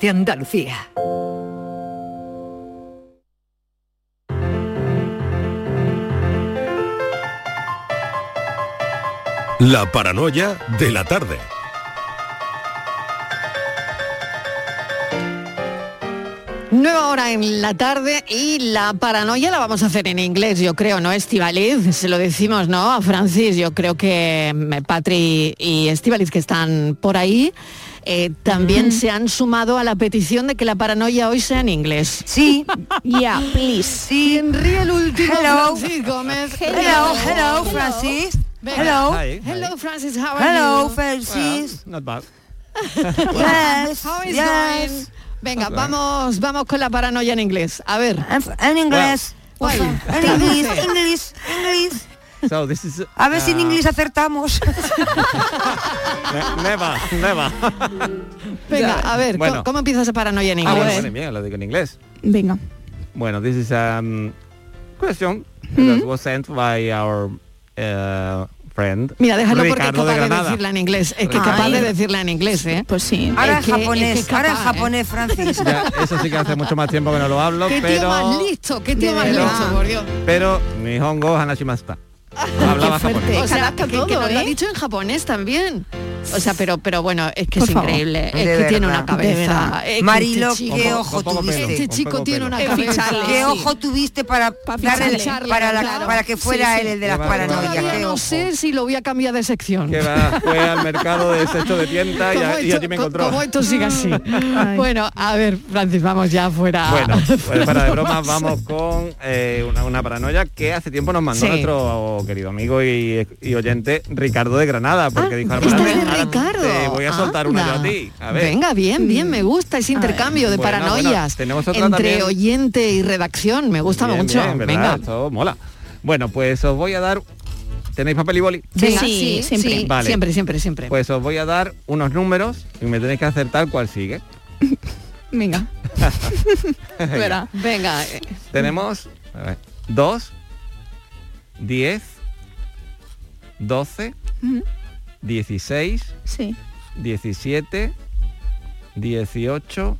de Andalucía. La paranoia de la tarde. Nueva hora en la tarde y la paranoia la vamos a hacer en inglés, yo creo, ¿no, Estivaliz? Se lo decimos, ¿no? A Francis, yo creo que mm, Patri y Estivaliz que están por ahí. Eh, también se han sumado a la petición de que la paranoia hoy sea en inglés. Sí. Yeah, please. Sí. Ríe el último, Hello. Francis Gómez. Hello, hello, Francis. Venga. Hello. Hi. Hello, Francis, how are Hello, you? Francis. Not bad. Yes. How is yes. going? Venga, vamos, vamos con la paranoia en inglés. A ver. En, en inglés. Guay. En inglés, inglés, inglés. So this is. A ver si en uh, inglés acertamos. ne- never, never. Venga, a ver, Bueno. ¿cómo, cómo empieza esa paranoia en Ah, inglés? bueno, bueno, bien, lo digo en inglés. Venga. Bueno, this is a um, question Mm-hmm. that was sent by our uh, friend. Mira, déjalo porque es Ricardo capaz de de, decirla en inglés. Es que es Ay. capaz de decirla en inglés, ¿eh? Pues sí. Ahora Es en que- es japonés, que ahora ¿eh? japonés, Francis. Ya, eso sí que hace mucho más tiempo que no lo hablo, ¿Qué tío pero más listo? ¿Qué tío más listo, por Dios? pero Nihongo Hanashimasta. Hablaba japonés. O sea, que, que todo, nos lo ha ¿eh? dicho en japonés también. O sea, pero pero bueno, es que Por es favor. increíble. De Es que tiene verdad, una de cabeza. es que Marilo, este chico, qué ojo tuviste. pelo. este chico tiene una cabeza. ¿Qué ojo tuviste para, darle- ficharle, para, la- claro. para que fuera Sí, él sí. el de las paranoias? No ojo. sé si lo voy a cambiar de sección. Que va, fue al mercado de desecho de tienda y, a, y allí me co- encontró. Como esto sigue así. bueno, a ver, Francis, vamos ya fuera. Bueno, pues para de bromas vamos con eh, una, una paranoia que hace tiempo nos mandó Sí. nuestro querido amigo y, y oyente Ricardo de Granada, porque Ah, dijo, "Ahora es de ahora Ricardo. te voy a soltar una yo a Anda. ti. A ver. Venga, bien, bien, me gusta ese intercambio de Bueno, paranoias bueno, tenemos otra entre también. oyente y redacción. Me gusta Bien, mucho. Venga. Esto mola. Bueno, pues os voy a dar... ¿Tenéis papel y boli? Venga, Sí, siempre. sí, Vale. siempre, siempre, siempre. Pues os voy a dar unos números y me tenéis que acertar cuál sigue. Venga. Venga, eh, Tenemos a ver, 2, 10, 12, Ujú. 16, Sí. 17, 18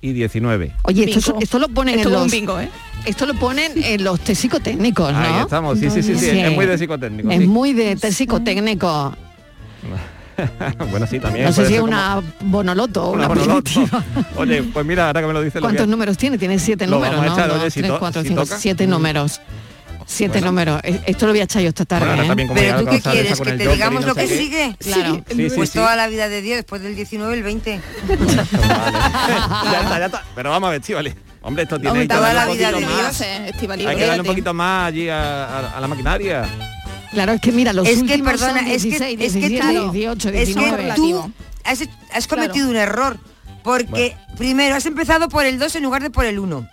y 19. oye, esto, esto lo ponen Esto en los bingo, ¿eh? esto lo ponen en los test psicotécnicos, ¿no? Ahí estamos, sí, sí, sí, sí, Sí. es muy de psicotécnico. Es sí. muy de test psicotécnico. bueno, sí, también. No sé si es como una bonoloto o una una, primitiva. Oye, pues mira, ahora que me lo dice ¿Cuántos números tiene? Tiene siete Lo números, vamos a ¿no? echar, Dos, oye, si tres, to- cuatro, si cinco, toca. siete números. Siete Bueno. números. E- Esto lo voy a echar yo esta tarde. Bueno, ¿eh? Pero tú qué quieres, que te digamos no lo que qué. sigue. Claro. Sí, sí, Pues sí. toda la vida de 10 después del 19 el 20. Vale. ya está, ya está. Pero vamos a ver, Chivali. Hombre, esto tiene Hombre, toda la vida de. Dios. Estivali, Hay que darle un poquito más allí a, a- a la maquinaria. Claro, es que mira, los Es que, últimos perdona, son es que- 16, es que 17, tú- 18, Es 19. que tú has, has cometido un error. Porque primero has empezado por el 2 en lugar de por el 1.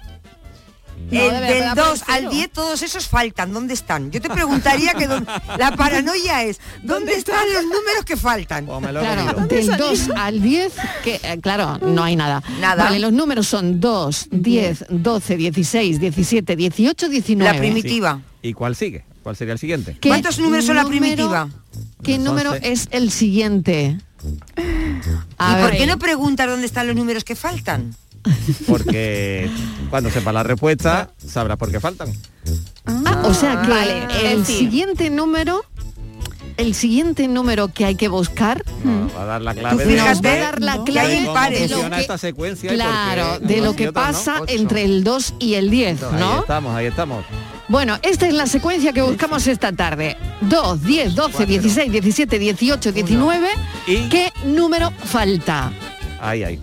No, el, debe del empezar por el 2 al cero. 10 todos esos faltan. ¿Dónde están? Yo te preguntaría que don- la paranoia es ¿dónde están los números que faltan? O me lo he Claro, del 2 al 10, que eh, claro, no hay nada. Nada. Vale, los números son 2, 10, 12, 16, 17, 18, 19. La primitiva. ¿Y cuál sigue? ¿Cuál sería el siguiente? ¿Qué ¿Cuántos números son la primitiva? ¿Qué número es el siguiente? A ¿Y ver, por qué no preguntas dónde están los números que faltan? Porque cuando sepa la respuesta, sabrás por qué faltan. Ah, o sea que Vale, el siguiente número, el siguiente número que hay que buscar, No, va a dar la clave fíjate va a dar la clave cómo de lo funciona que- esta secuencia claro, de lo que no. pasa Ocho. entre el 2 y el 10, Ahí ¿no? estamos, ahí estamos. Bueno, esta es la secuencia que buscamos esta tarde. 2, 10, 12, 16, 17, 18, 19. Y- ¿Qué número falta? Ahí, ahí.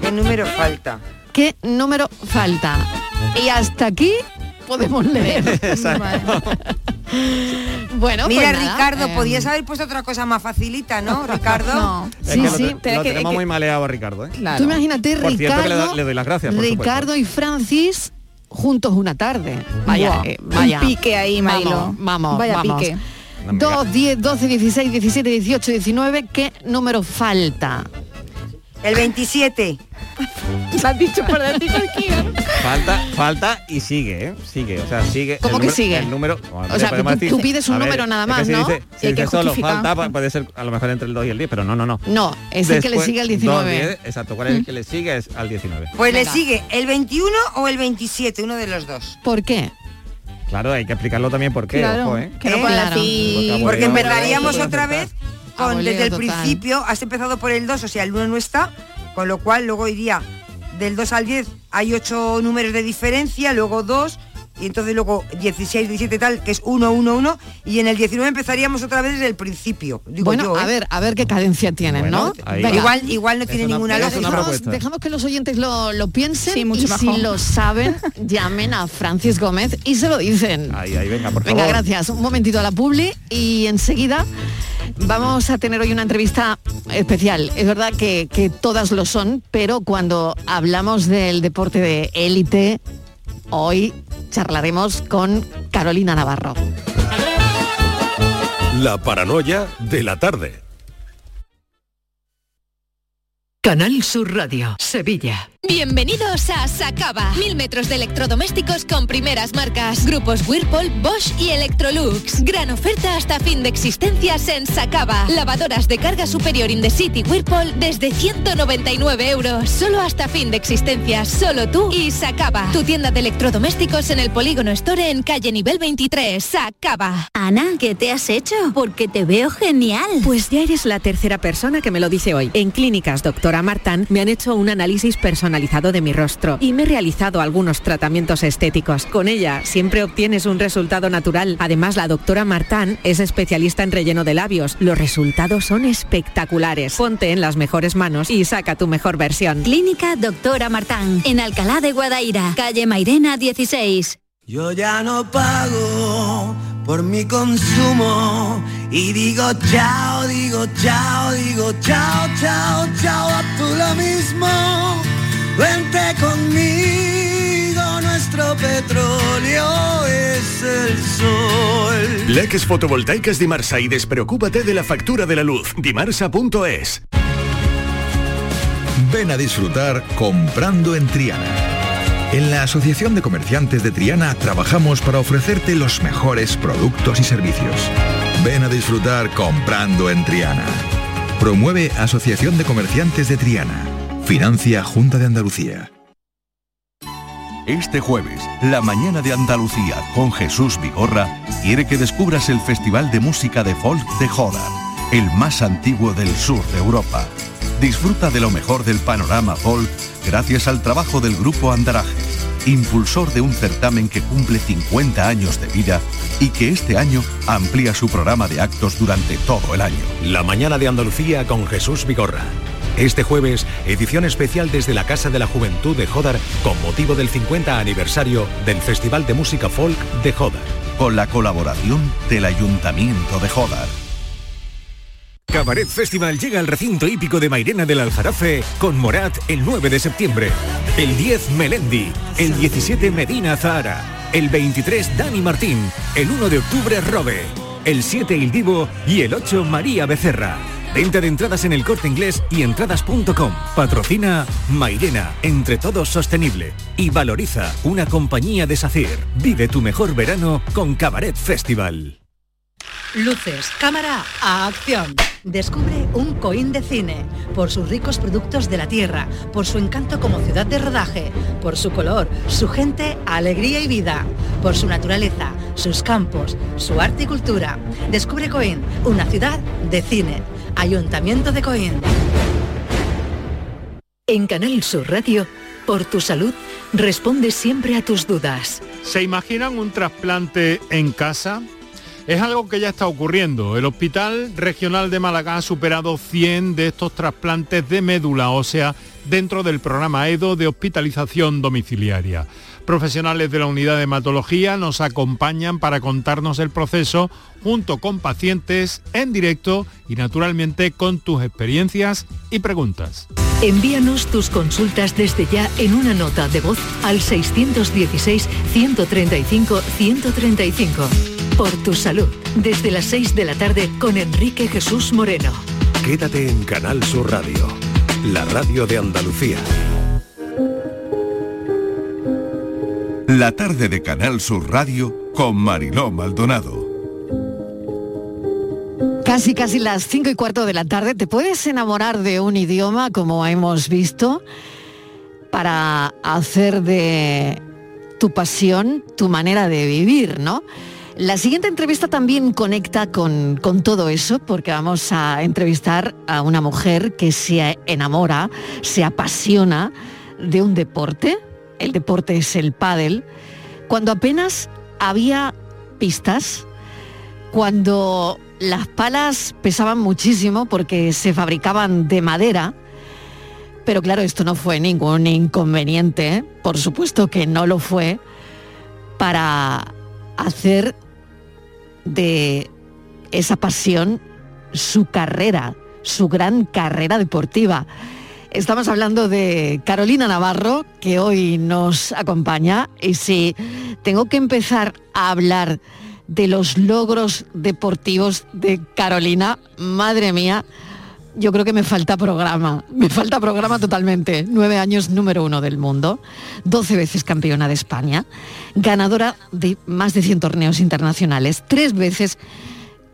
¿Qué número falta? ¿Qué número falta? Y hasta aquí podemos leer. bueno, pues Mira, nada, Ricardo, eh, podías haber puesto otra cosa más facilita, ¿no, Ricardo? No. Es Sí, que sí. lo, te- lo que- tenemos que- muy maleado a Ricardo, ¿eh? Claro. Tú imagínate, Por cierto, Ricardo, que le le doy las gracias, por Ricardo y Francis juntos una tarde. Vaya, Buah, eh, vaya. Un pique ahí, Marilo. Vamos, vamos, Vaya vamos. pique. Una amiga. 2, 10, 12, 16, 17, 18, 19. ¿Qué número falta? El 27. Lo has dicho por decir cualquiera. Falta, falta y sigue, ¿eh? Sigue, o sea, sigue. ¿Cómo el que número- sigue? El número. O sea, tú- tú pides un a número nada es que más, si ¿no? dice- Y si hay que dice solo justificar. falta, pu- puede ser a lo mejor entre el 2 y el 10, pero no, no, no. No, es el que le Después, sigue al dos, 19. 10, exacto, ¿cuál es el que le sigue? Es al 19. Pues Venga. le sigue el 21 o el 27, uno de los dos. ¿Por qué? Claro, hay que explicarlo también por qué, Claro, ojo, ¿eh? que no ¿Eh? puede Claro. decir... Porque Porque empezaríamos otra vez con desde el total. principio, has empezado por el 2, o sea, el 1 no está, con lo cual luego iría del 2 al 10, hay 8 números de diferencia, luego 2, y entonces luego 16, 17 tal, que es 1, 1, 1, y en el 19 empezaríamos otra vez desde el principio. Digo bueno, yo, ¿eh? a ver, a ver qué cadencia tienen, Bueno, ¿no? Igual, igual no Es tiene una- ninguna Dejamos, lógica. dejamos que los oyentes lo, lo piensen Sí, mucho y si lo saben, llamen a Francis Gómez y se lo dicen. Ahí, ahí, venga, por Venga, favor. gracias. Un momentito a la publi y enseguida vamos a tener hoy una entrevista especial. Es verdad que, que todas lo son, pero cuando hablamos del deporte de élite, hoy charlaremos con Carolina Navarro. La paranoia de la tarde. Canal Sur Radio, Sevilla. Bienvenidos a Sacaba. Mil metros de electrodomésticos con primeras marcas. Grupos Whirlpool, Bosch y Electrolux. Gran oferta hasta fin de existencias en Sacaba. Lavadoras de carga superior in the city Whirlpool desde 199 euros. Solo hasta fin de existencias. Solo tú y Sacaba. Tu tienda de electrodomésticos en el Polígono Store en calle nivel 23. Sacaba. Ana, ¿qué te has hecho? Porque te veo genial. Pues ya eres la tercera persona que me lo dice hoy. En Clínicas Doctora Martán me han hecho un análisis personalizado de mi rostro y me he realizado algunos tratamientos estéticos. Con ella siempre obtienes un resultado natural. Además, la doctora Martán es especialista en relleno de labios. Los resultados son espectaculares. Ponte en las mejores manos y saca tu mejor versión. Clínica Doctora Martán, en Alcalá de Guadaira, calle Mairena 16. Yo ya no pago por mi consumo y digo chao, digo chao, digo chao, chao, chao, a tú lo mismo. Vente conmigo, nuestro petróleo es el sol. Leques fotovoltaicas Dimarsa y despreocúpate de la factura de la luz. Dimarsa.es. Ven a disfrutar comprando en Triana. En la Asociación de Comerciantes de Triana trabajamos para ofrecerte los mejores productos y servicios. Ven a disfrutar comprando en Triana. Promueve Asociación de Comerciantes de Triana. Financia Junta de Andalucía. Este jueves, la mañana de Andalucía con Jesús Vigorra quiere que descubras el Festival de Música de Folk de Joda, el más antiguo del sur de Europa. Disfruta de lo mejor del panorama folk gracias al trabajo del grupo Andaraje, impulsor de un certamen que cumple 50 años de vida y que este año amplía su programa de actos durante todo el año. La mañana de Andalucía con Jesús Vigorra. Este jueves, edición especial desde la Casa de la Juventud de Jodar con motivo del 50 aniversario del Festival de Música Folk de Jodar. Con la colaboración del Ayuntamiento de Jodar. Cabaret Festival llega al recinto hípico de Mairena del Aljarafe con Morat el 9 de septiembre, el 10 Melendi, el 17 Medina Zahara, el 23 Dani Martín, el 1 de octubre Robe, el 7 Il Divo y el 8 María Becerra. Venta de entradas en el corte inglés y entradas.com. Patrocina Mairena, entre todos sostenible. Y valoriza una compañía de SACIR. Vive tu mejor verano con Cabaret Festival. Luces, cámara, a acción. Descubre un Coín de cine, por sus ricos productos de la tierra, por su encanto como ciudad de rodaje, por su color, su gente, alegría y vida, por su naturaleza, sus campos, su arte y cultura. Descubre Coín, una ciudad de cine. Ayuntamiento de Coín. En Canal Sur Radio, por tu salud, responde siempre a tus dudas. ¿Se imaginan un trasplante en casa? Es algo que ya está ocurriendo. El Hospital Regional de Málaga ha superado 100 de estos trasplantes de médula ósea dentro del programa EDO de hospitalización domiciliaria. Profesionales de la unidad de hematología nos acompañan para contarnos el proceso junto con pacientes en directo y naturalmente con tus experiencias y preguntas. Envíanos tus consultas desde ya en una nota de voz al 616-135-135 por tu salud. Desde las 6 de la tarde con Enrique Jesús Moreno. Quédate en Canal Sur Radio, la radio de Andalucía. La tarde de Canal Sur Radio con Mariló Maldonado. Casi, casi las 5 y cuarto de la tarde, ¿te puedes enamorar de un idioma como hemos visto para hacer de tu pasión tu manera de vivir, ¿no? La siguiente entrevista también conecta con, con, todo eso, porque vamos a entrevistar a una mujer que se enamora, se apasiona de un deporte. El deporte es el pádel. Cuando apenas había pistas, cuando las palas pesaban muchísimo porque se fabricaban de madera, pero claro, esto no fue ningún inconveniente, por supuesto que no lo fue, para hacer de esa pasión su carrera, su gran carrera deportiva. Estamos hablando de Carolina Navarro, que hoy nos acompaña, y si tengo que empezar a hablar de los logros deportivos de Carolina, madre mía, yo creo que me falta programa, me falta programa totalmente. Nueve años número uno del mundo, doce veces campeona de España, ganadora de más de 100 torneos internacionales, tres veces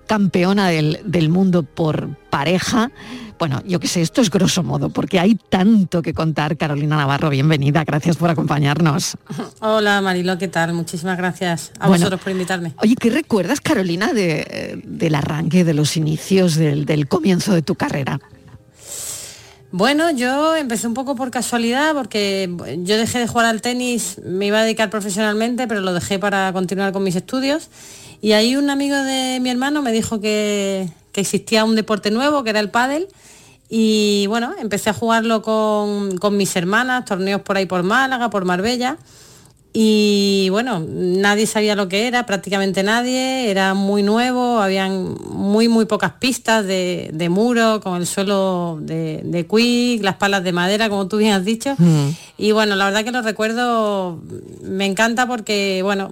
campeona del, del mundo por pareja. Bueno, yo qué sé, esto es grosso modo, porque hay tanto que contar. Carolina Navarro, bienvenida, gracias por acompañarnos. Hola Marilo, ¿qué tal? Muchísimas gracias a Bueno, vosotros por invitarme. Oye, ¿qué recuerdas, Carolina, de- del arranque, de los inicios, del, del comienzo de tu carrera? Bueno, yo empecé un poco por casualidad porque yo dejé de jugar al tenis, me iba a dedicar profesionalmente, pero lo dejé para continuar con mis estudios. Y ahí un amigo de mi hermano me dijo que, que existía un deporte nuevo, que era el pádel. Y bueno, empecé a jugarlo con, con mis hermanas, torneos por ahí por Málaga, por Marbella. Y bueno, nadie sabía lo que era, prácticamente nadie, era muy nuevo, habían muy muy pocas pistas de, de muro, con el suelo de, de quick, las palas de madera, como tú bien has dicho. Y bueno, la verdad que lo recuerdo, me encanta porque, bueno,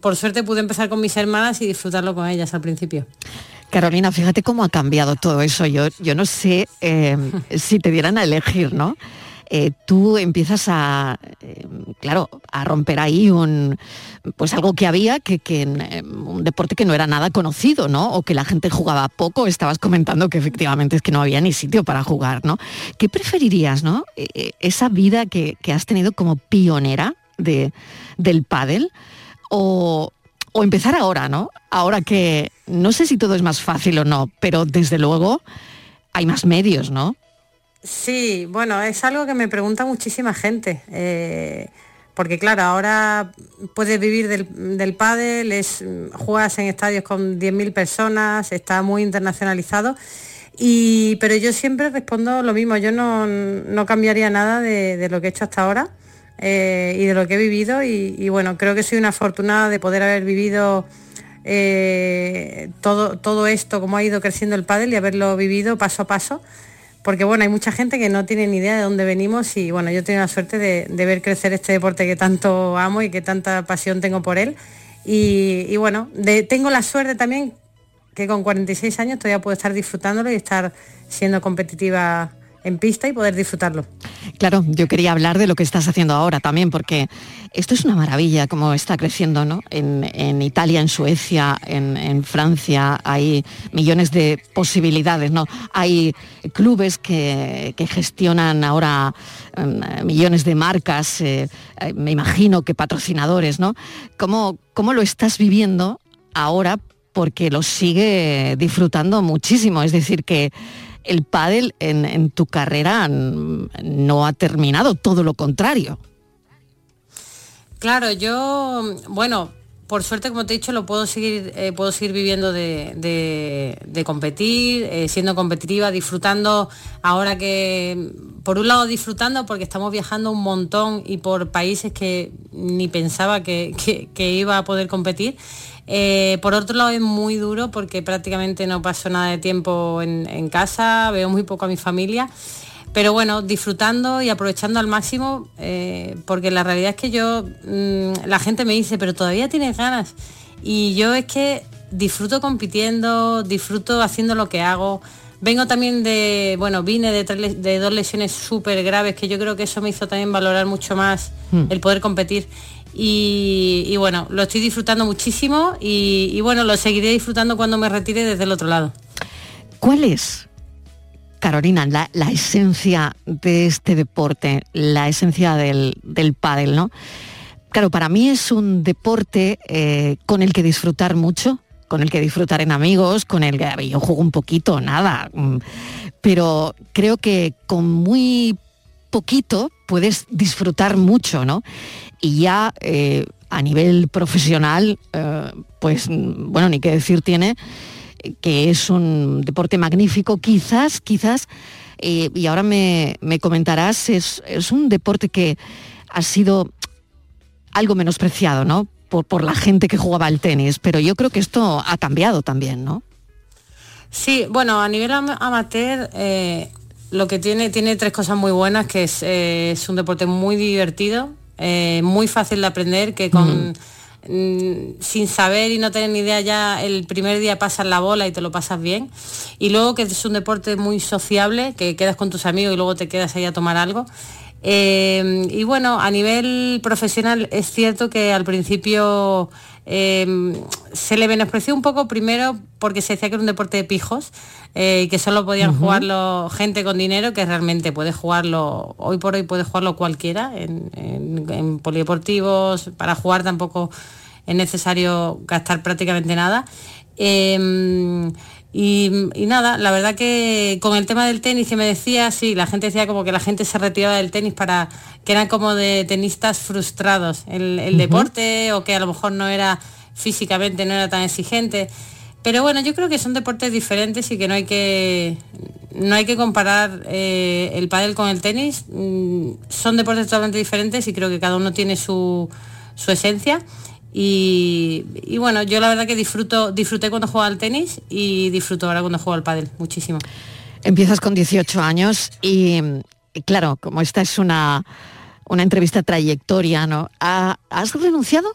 por suerte pude empezar con mis hermanas y disfrutarlo con ellas al principio. Carolina, fíjate cómo ha cambiado todo eso. Yo, yo no sé eh, si te dieran a elegir, ¿no? Eh, tú empiezas a, eh, claro, a romper ahí un, pues algo que había, que, que eh, un deporte que no era nada conocido, ¿no? O que la gente jugaba poco. Estabas comentando que efectivamente es que no había ni sitio para jugar, ¿no? ¿Qué preferirías, no? Eh, eh, esa vida que, que has tenido como pionera de, del pádel o, o empezar ahora, ¿no? Ahora que no sé si todo es más fácil o no, pero desde luego hay más medios, ¿no? Sí, bueno, es algo que me pregunta muchísima gente. eh, porque claro, ahora puedes vivir del, del pádel, juegas en estadios con 10.000 personas, está muy internacionalizado. Y, pero yo siempre respondo lo mismo, yo no, no cambiaría nada de, lo que he hecho hasta ahora eh, y de lo que he vivido. Y bueno, creo que soy una afortunada de poder haber vivido eh, todo, todo esto, cómo ha ido creciendo el pádel y haberlo vivido paso a paso porque bueno, hay mucha gente que no tiene ni idea de dónde venimos y bueno, yo tengo la suerte de, ver crecer este deporte que tanto amo y que tanta pasión tengo por él. Y, bueno, tengo la suerte también que con 46 años todavía puedo estar disfrutándolo y estar siendo competitiva en pista y poder disfrutarlo. Claro, yo quería hablar de lo que estás haciendo ahora también, porque esto es una maravilla como está creciendo, ¿no? En, Italia, en Suecia, en, Francia hay millones de posibilidades, ¿no? Hay clubes que, que gestionan ahora em, millones de marcas, eh, eh, me imagino que patrocinadores, ¿no? ¿Cómo, cómo lo estás viviendo ahora? Porque lo sigue disfrutando muchísimo, es decir, que el pádel en, tu carrera no ha terminado, todo lo contrario. Claro, yo, bueno, por suerte, como te he dicho, lo puedo seguir, eh, puedo seguir viviendo de, competir, eh, siendo competitiva, disfrutando ahora que, por un lado disfrutando porque estamos viajando un montón y por países que ni pensaba que iba a poder competir. Eh, por otro lado es muy duro porque prácticamente no paso nada de tiempo en, en casa, veo muy poco a mi familia. Pero bueno, disfrutando y aprovechando al máximo, eh, porque la realidad es que yo, mm, la gente me dice, pero todavía tienes ganas. Y yo es que disfruto compitiendo, disfruto haciendo lo que hago. Vengo también de, bueno, vine de, tres le- de dos lesiones súper graves, que yo creo que eso me hizo también valorar mucho más Mm. el poder competir. Y, bueno, lo estoy disfrutando muchísimo y, bueno, lo seguiré disfrutando cuando me retire desde el otro lado. ¿Cuál es, Carolina, la, la esencia de este deporte, la esencia del, del pádel, ¿no? Claro, para mí es un deporte eh, con el que disfrutar mucho, con el que disfrutar en amigos, con el que yo juego un poquito, nada, mm, pero creo que con muy poquito puedes disfrutar mucho, ¿no? Y ya eh, a nivel profesional, eh, pues bueno, ni qué decir tiene que es un deporte magnífico, quizás, quizás, eh, y ahora me, me comentarás, es, es un deporte que ha sido algo menospreciado, ¿no? Por, por la gente que jugaba al tenis, pero yo creo que esto ha cambiado también, ¿no? Sí, bueno, a nivel am- amateur lo que tiene tiene tres cosas muy buenas, que es, es un deporte muy divertido, eh, muy fácil de aprender, que con mm, sin saber y no tener ni idea ya el primer día pasas la bola y te lo pasas bien. Y luego que es un deporte muy sociable, que quedas con tus amigos y luego te quedas ahí a tomar algo. Eh, y bueno, a nivel profesional es cierto que al principio eh, se le menospreció un poco primero porque se decía que era un deporte de pijos eh, y que solo podían jugarlo gente con dinero, que realmente puede jugarlo, hoy por hoy puede jugarlo cualquiera en, en- en polideportivos, para jugar tampoco es necesario gastar prácticamente nada. Eh, y, y nada, la verdad que con el tema del tenis que me decía, sí, la gente decía como que la gente se retiraba del tenis para que eran como de tenistas frustrados el, el deporte o que a lo mejor no era físicamente, no era tan exigente. Pero bueno, yo creo que son deportes diferentes y que no hay que no hay que comparar eh, el pádel con el tenis. Mm, son deportes totalmente diferentes y creo que cada uno tiene su, su esencia. Y, y bueno, yo la verdad que disfruto, disfruté cuando jugaba al tenis y disfruto ahora cuando juego al pádel, muchísimo. Empiezas con 18 años y, y claro, como esta es una, una entrevista trayectoria, ¿no? ¿Ha- ¿Has renunciado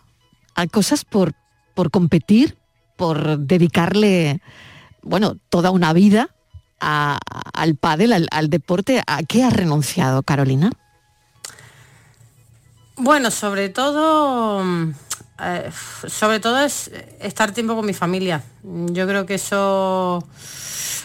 a cosas por, por competir, por dedicarle, bueno, toda una vida a- al pádel, al, al deporte? ¿A qué has renunciado, Carolina? Bueno, sobre todo, eh, sobre todo es estar tiempo con mi familia. Yo creo que eso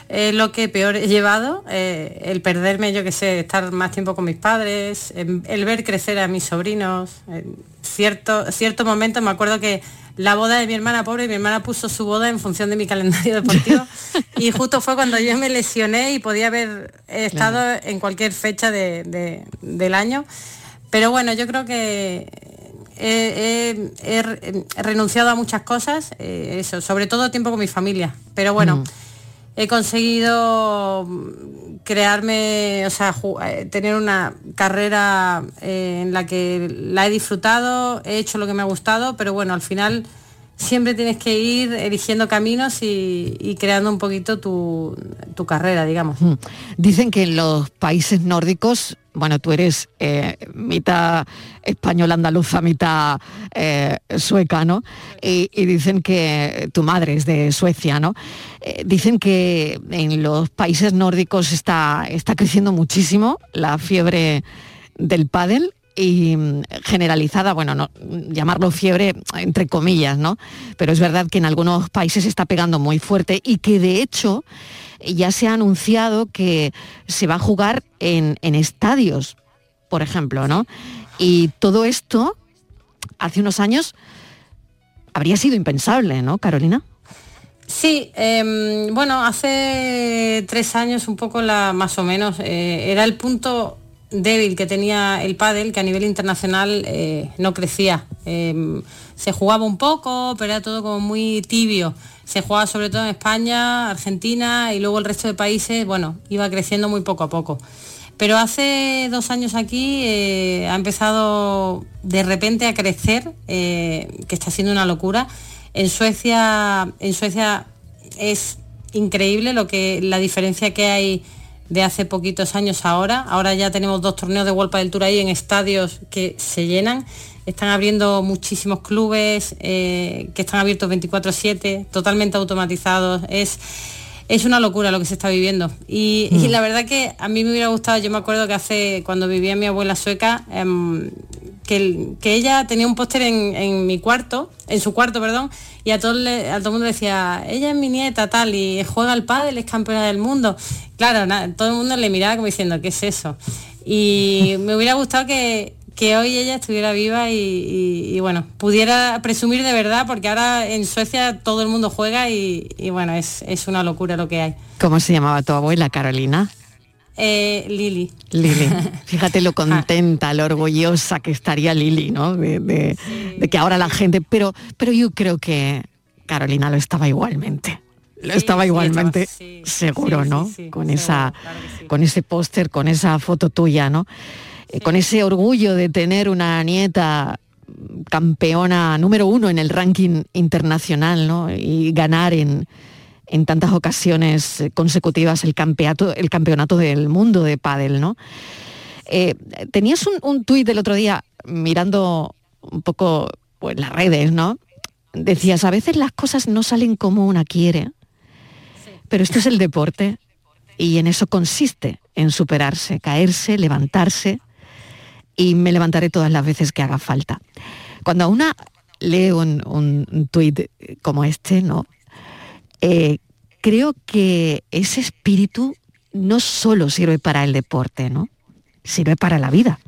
es lo que peor he llevado, eh, el perderme, yo que sé, estar más tiempo con mis padres, em, el ver crecer a mis sobrinos. En cierto, cierto momento me acuerdo que la boda de mi hermana pobre, mi hermana puso su boda en función de mi calendario deportivo y justo fue cuando yo me lesioné y podía haber estado en cualquier fecha de- de- del año. Pero bueno, yo creo que he, he- he re- he renunciado a muchas cosas, eh, eso, sobre todo tiempo con mi familia. Pero bueno, he conseguido mm, crearme, o sea, eh, tener una carrera eh, en la que la he disfrutado, he hecho lo que me ha gustado, pero bueno, al final siempre tienes que ir eligiendo caminos y, creando un poquito tu, tu carrera, digamos. Mm. Dicen que en los países nórdicos, bueno, tú eres eh, mitad española andaluza, mitad eh, sueca, ¿no? Y, y dicen que tu madre es de Suecia, ¿no? Eh, dicen que en los países nórdicos está, está creciendo muchísimo la fiebre del pádel y mm, generalizada, bueno, no llamarlo fiebre entre comillas, ¿no? Pero es verdad que en algunos países se está pegando muy fuerte y que de hecho ya se ha anunciado que se va a jugar en, en estadios, por ejemplo, ¿no? Y todo esto hace unos años habría sido impensable, ¿no, Carolina? Sí, em, bueno, hace tres años un poco la, más o menos, eh, era el punto débil que tenía el pádel, que a nivel internacional eh, no crecía. Em, se jugaba un poco, pero era todo como muy tibio. Se jugaba sobre todo en España, Argentina y luego el resto de países, bueno, iba creciendo muy poco a poco. Pero hace dos años aquí eh, ha empezado de repente a crecer, eh, que está siendo una locura. En Suecia, en Suecia es increíble lo que la diferencia que hay de hace poquitos años ahora. Ahora ya tenemos dos torneos de World del Tour ahí en estadios que se llenan. Están abriendo muchísimos clubes eh, que están abiertos 24/7, totalmente automatizados. Es es una locura lo que se está viviendo. Y, y Mm. la verdad que a mí me hubiera gustado, yo me acuerdo que hace, cuando vivía mi abuela sueca, em, que, que ella tenía un póster en, en mi cuarto, en su cuarto, perdón, y a todo, le- a todo el mundo decía, ella es mi nieta, tal, y juega al pádel, es campeona del mundo. Claro, na- todo el mundo le miraba como diciendo, ¿qué es eso? Y me hubiera gustado que, que hoy ella estuviera viva y, y- y, bueno, pudiera presumir de verdad, porque ahora en Suecia todo el mundo juega y, y, bueno, es, es una locura lo que hay. ¿Cómo se llamaba tu abuela, Carolina? Eh, Lili. Lili. Fíjate lo contenta, lo orgullosa que estaría Lili, ¿no? De, de- de que ahora la gente. Pero, pero yo creo que Carolina lo estaba igualmente. Lo estaba igualmente, seguro, ¿no? con esa, con ese póster, con esa foto tuya, ¿no? Eh, Con ese orgullo de tener una nieta campeona número uno en el ranking internacional, ¿no? Y ganar en, en tantas ocasiones consecutivas el campeonato, el campeonato del mundo de pádel, ¿no? Eh, tenías un, un tuit el otro día mirando un poco pues, las redes, ¿no? Decías, a veces las cosas no salen como una quiere, pero esto es el deporte y en eso consiste, en superarse, caerse, levantarse y me levantaré todas las veces que haga falta. Cuando a una un, un tuit como este, ¿no? Eh, creo que ese espíritu no solo sirve para el deporte, ¿no? Sirve para la vida.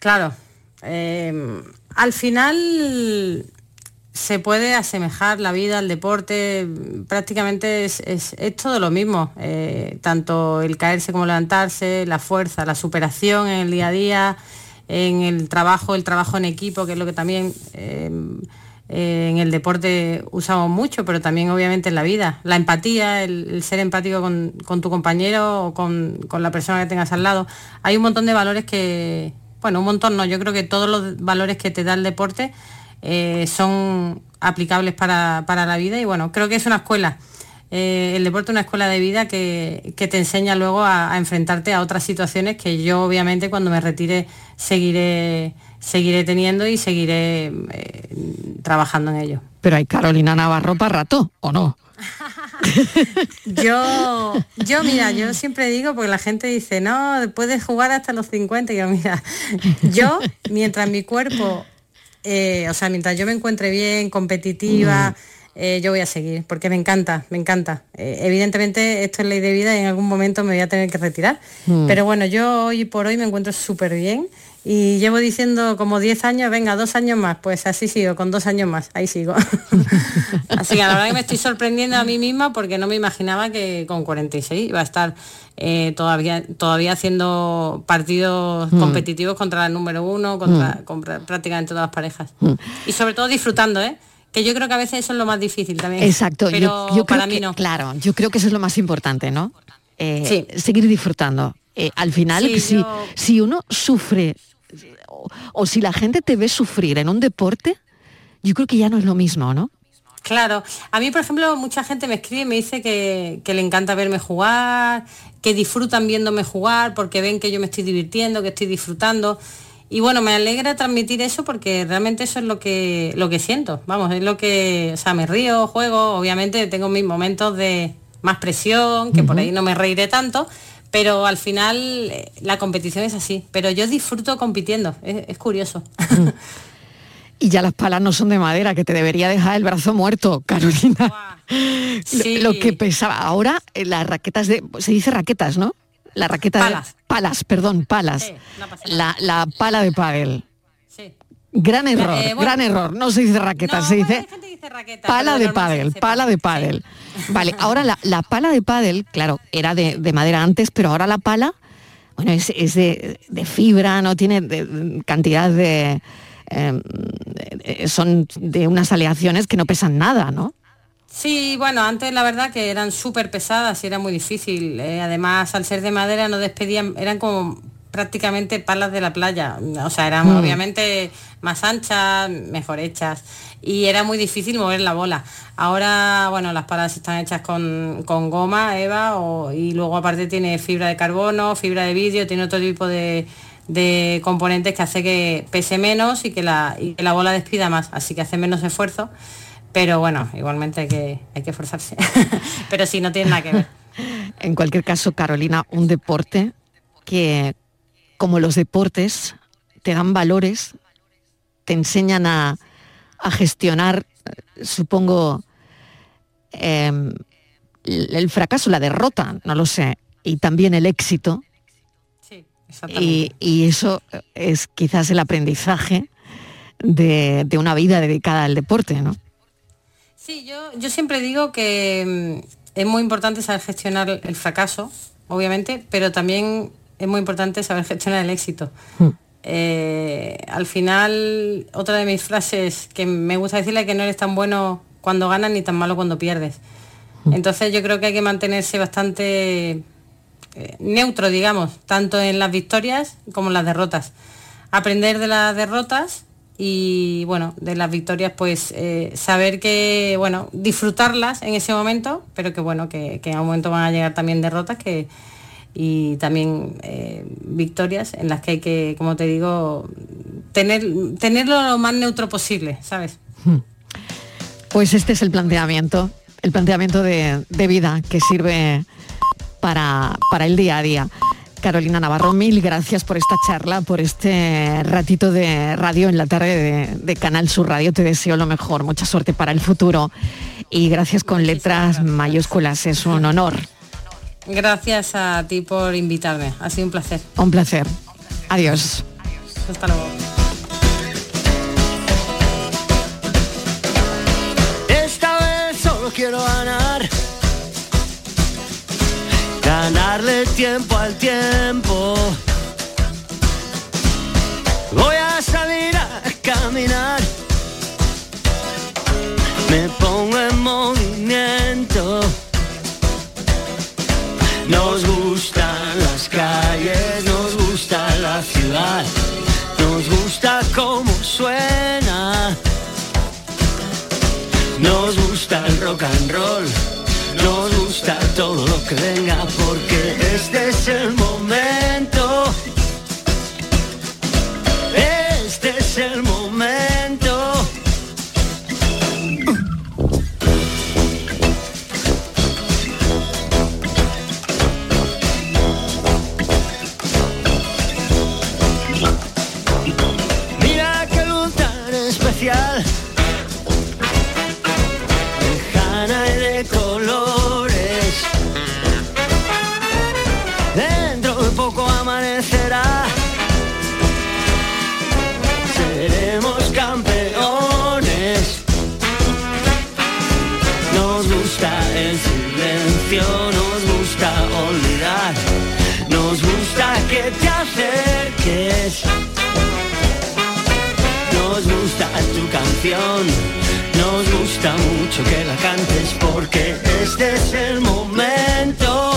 Claro. eh, al final se puede asemejar la vida al deporte, prácticamente es, todo lo mismo, eh, tanto el caerse como levantarse, la fuerza, la superación en el día a día, en el trabajo, el trabajo en equipo, que es lo que también eh, eh, en el deporte usamos mucho, pero también obviamente en la vida, la empatía, el, ser empático con, con tu compañero o con, con la persona que tengas al lado. Hay un montón de valores que, bueno, un montón no, yo creo que todos los valores que te da el deporte eh, son aplicables para, para la vida y bueno, creo que es una escuela. Eh, el deporte es una escuela de vida que, que te enseña luego a enfrentarte a otras situaciones que yo obviamente cuando me retire seguiré, seguiré teniendo y seguiré eh, trabajando en ello. Pero hay Carolina Navarro para rato, ¿o no? Yo, yo mira, yo siempre digo, porque la gente dice, no, puedes jugar hasta los 50, y yo mira, yo, mientras mi cuerpo, eh, o sea, mientras yo me encuentre bien, competitiva, eh, yo voy a seguir, porque me encanta, me encanta. Eh, evidentemente esto es ley de vida y en algún momento me voy a tener que retirar. Mm. Pero bueno, yo hoy por hoy me encuentro súper bien y llevo diciendo como 10 años, venga, dos años más, pues así sigo, con dos años más, ahí sigo. Así que la verdad que me estoy sorprendiendo a mí misma porque no me imaginaba que con 46 iba a estar eh, todavía, todavía haciendo partidos Mm. competitivos contra la número uno, contra, Mm. contra prácticamente todas las parejas. Mm. Y sobre todo disfrutando, ¿eh? Que yo creo que a veces eso es lo más difícil también. Exacto, pero yo, yo creo para mí que, no. claro, yo creo que eso es lo más importante, ¿no? Eh, Seguir disfrutando. Eh, al final, Sí, si, yo- si uno sufre o, o si la gente te ve sufrir en un deporte, yo creo que ya no es lo mismo, ¿no? Claro, a mí por ejemplo mucha gente me escribe y me dice que, que le encanta verme jugar, que disfrutan viéndome jugar porque ven que yo me estoy divirtiendo, que estoy disfrutando. Y bueno, me alegra transmitir eso porque realmente eso es lo que, lo que siento. Vamos, es lo que, o sea, me río, juego, obviamente tengo mis momentos de más presión, que por ahí no me reiré tanto, pero al final eh, la competición es así. Pero yo disfruto compitiendo, es, es curioso. Y ya las palas no son de madera, que te debería dejar el brazo muerto, Carolina. Sí. Lo, lo que pesaba. Ahora eh, las raquetas de. Se dice raquetas, ¿no? La raqueta Palas. de. Palas, perdón, palas. la, la pala de pádel. Gran error, Eh, bueno. gran error. No se dice raqueta, se dice pala de pádel, pala de pádel. Vale, ahora la, la pala de pádel, claro, era de, de madera antes, pero ahora la pala, bueno, es, es de, de fibra, no tiene de- cantidad de... eh, eh, son de unas aleaciones que no pesan nada, ¿no? Sí, bueno, antes la verdad que eran súper pesadas y era muy difícil. eh, además, al ser de madera no despedían, eran como prácticamente palas de la playa. O sea, eran Mm. obviamente más anchas, mejor hechas. Y era muy difícil mover la bola. Ahora, bueno, las palas están hechas con, con goma, Eva, o- y luego aparte tiene fibra de carbono, fibra de vidrio, tiene otro tipo de, de componentes que hace que pese menos y que, la, y que la bola despida más, así que hace menos esfuerzo. Pero bueno, igualmente hay que, hay que esforzarse. Pero sí, no tiene nada que ver. En cualquier caso, Carolina, un deporte que, como los deportes, te dan valores, te enseñan a, a gestionar, supongo, em, el, fracaso, la derrota, no lo sé, y también el éxito. Y, y eso es quizás el aprendizaje de, de una vida dedicada al deporte, ¿no? Sí, yo, yo siempre digo que mm, es muy importante saber gestionar el fracaso, obviamente, pero también es muy importante saber gestionar el éxito. Eh, al final, otra de mis frases que me gusta decirle es que no eres tan bueno cuando ganas ni tan malo cuando pierdes. Entonces yo creo que hay que mantenerse bastante eh, neutro, digamos, tanto en las victorias como en las derrotas. Aprender de las derrotas y bueno, de las victorias pues eh, saber que, bueno, disfrutarlas en ese momento, pero que bueno, que, que en un momento van a llegar también derrotas que, y también eh, victorias en las que hay que, como te digo, tener, tenerlo lo más neutro posible, ¿sabes? Pues este es el planteamiento, el planteamiento de, de vida que sirve para, para el día a día. Carolina Navarro, mil gracias por esta charla, por este ratito de radio en la tarde de, de Canal Sur Radio. Te deseo lo mejor, mucha suerte para el futuro y gracias con letras mayúsculas, es un honor. Gracias a ti por invitarme, ha sido un placer. Un placer. Adiós. Hasta luego. Esta vez solo quiero ganar. Ganarle tiempo al tiempo. Voy a salir a caminar. And roll, nos gusta todo lo que venga porque este es el momento. Canción, nos gusta mucho que la cantes porque este es el momento.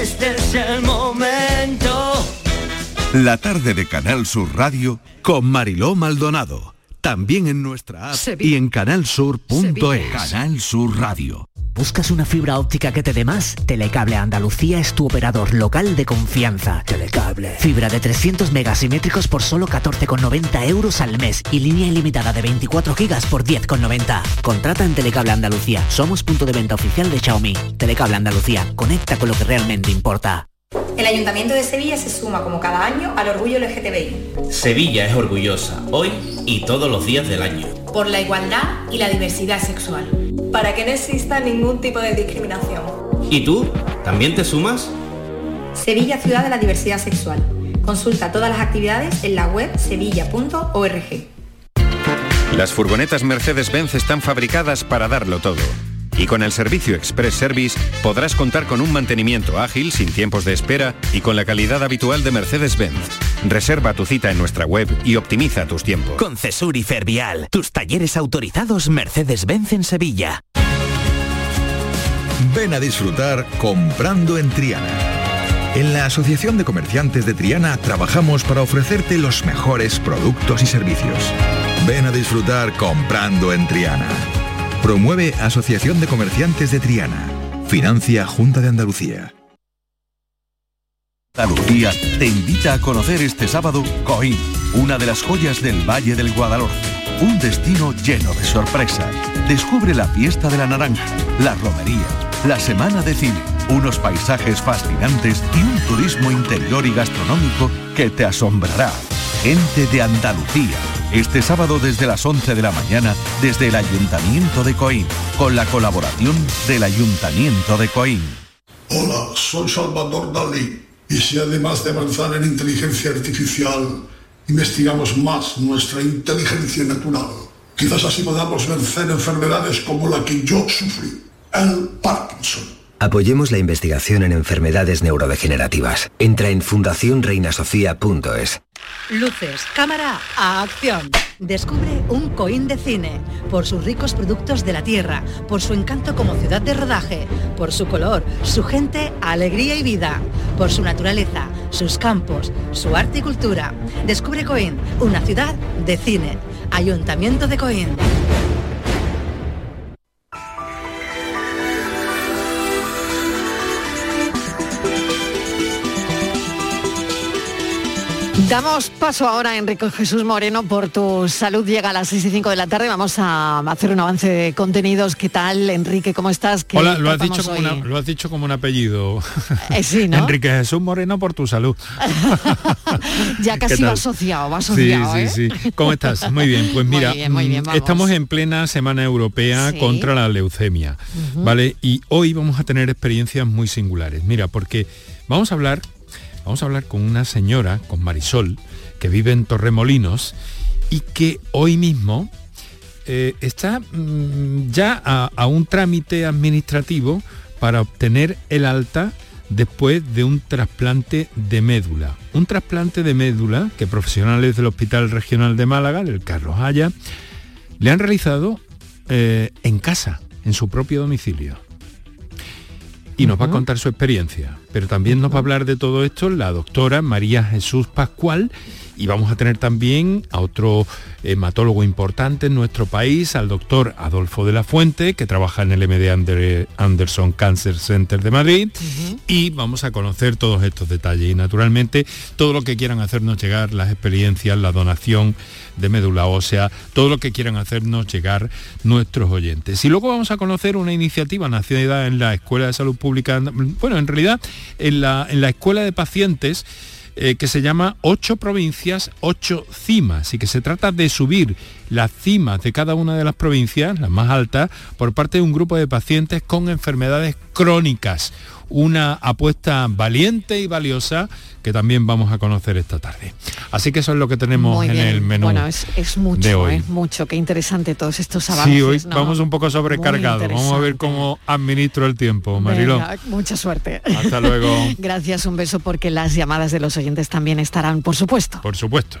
Este es el momento. La tarde de Canal Sur Radio con Mariló Maldonado. También en nuestra app y en canalsur.es. Canal Sur Radio. ¿Buscas una fibra óptica que te dé más? Telecable Andalucía es tu operador local de confianza. Telecable. Fibra de 300 megasimétricos por solo 14,90 euros al mes y línea ilimitada de 24 gigas por 10,90. Contrata en Telecable Andalucía. Somos punto de venta oficial de Xiaomi. Telecable Andalucía. Conecta con lo que realmente importa. El Ayuntamiento de Sevilla se suma como cada año al orgullo LGTBI, Sevilla es orgullosa, hoy y todos los días del año. por la igualdad y la diversidad sexual. Para que no exista ningún tipo de discriminación. ¿Y tú? ¿También te sumas? Sevilla Ciudad de la Diversidad Sexual. Consulta todas las actividades en la web sevilla.org. Las furgonetas Mercedes-Benz están fabricadas para darlo todo. Y con el servicio Express Service podrás contar con un mantenimiento ágil, sin tiempos de espera y con la calidad habitual de Mercedes-Benz. Reserva tu cita en nuestra web y optimiza tus tiempos. Con Cesur y Fervial, tus talleres autorizados Mercedes-Benz en Sevilla. Ven a disfrutar comprando en Triana. En la Asociación de Comerciantes de Triana trabajamos para ofrecerte los mejores productos y servicios. Ven a disfrutar comprando en Triana. Promueve Asociación de Comerciantes de Triana. Financia Junta de Andalucía. Andalucía te invita a conocer este sábado Coín, una de las joyas del Valle del Guadalhorce. Un destino lleno de sorpresas. Descubre la fiesta de la naranja, la romería, la semana de cine, unos paisajes fascinantes y un turismo interior y gastronómico que te asombrará. Gente de Andalucía. Este sábado desde las 11 de la mañana desde el Ayuntamiento de Coín, con la colaboración del Ayuntamiento de Coín. Hola, soy Salvador Dalí. Y si además de avanzar en inteligencia artificial, investigamos más nuestra inteligencia natural, quizás así podamos vencer enfermedades como la que yo sufrí, el Parkinson. Apoyemos la investigación en enfermedades neurodegenerativas. Entra en fundacionreinasofía.es. Luces, cámara, a acción. Descubre un Coín de cine, por sus ricos productos de la tierra, por su encanto como ciudad de rodaje, por su color, su gente, alegría y vida, por su naturaleza, sus campos, su arte y cultura. Descubre Coín, una ciudad de cine. Ayuntamiento de Coín. Damos paso ahora a Enrique Jesús Moreno por tu salud. Llega a las 6 y 5 de la tarde. Vamos a hacer un avance de contenidos. ¿Qué tal, Enrique? ¿Cómo estás? ¿Qué Hola, lo has, dicho como hoy? una- lo has dicho como un apellido. Eh, sí, ¿no? Enrique Jesús Moreno por tu salud. Ya casi ¿Qué va asociado, va asociado, sí, ¿eh? sí. ¿Cómo estás? Muy bien, pues Muy mira, bien, muy bien, mm, estamos en plena Semana Europea Sí. contra la leucemia. ¿vale? Y hoy vamos a tener experiencias muy singulares. Mira, porque vamos a hablar, vamos a hablar con una señora, con Marisol, que vive en Torremolinos y que hoy mismo eh, está mm, ya a, un trámite administrativo para obtener el alta después de un trasplante de médula. Un trasplante de médula que profesionales del Hospital Regional de Málaga, del Carlos Haya, le han realizado eh, en casa, en su propio domicilio. Y nos va a contar su experiencia. Pero también nos va a hablar de todo esto la doctora María Jesús Pascual y vamos a tener también a otro hematólogo importante en nuestro país, al doctor Adolfo de la Fuente, que trabaja en el MD Ander- Anderson Cancer Center de Madrid. Y vamos a conocer todos estos detalles y naturalmente todo lo que quieran hacernos llegar, las experiencias, la donación de médula ósea, todo lo que quieran hacernos llegar nuestros oyentes. Y luego vamos a conocer una iniciativa nacida en la Escuela de Salud Pública, bueno, en realidad en la, en la Escuela de Pacientes, eh, que se llama Ocho Provincias, Ocho Cimas, y que se trata de subir las cimas de cada una de las provincias, las más altas, por parte de un grupo de pacientes con enfermedades crónicas. Una apuesta valiente y valiosa que también vamos a conocer esta tarde. Así que eso es lo que tenemos en el menú Bueno, es, es mucho, de hoy. ¿eh? mucho. Qué interesante todos estos avances. Sí, hoy ¿no? vamos un poco sobrecargados. Vamos a ver cómo administro el tiempo, Mariló. Venga, mucha suerte. Hasta luego. Gracias, un beso porque las llamadas de los oyentes también estarán, por supuesto. Por supuesto.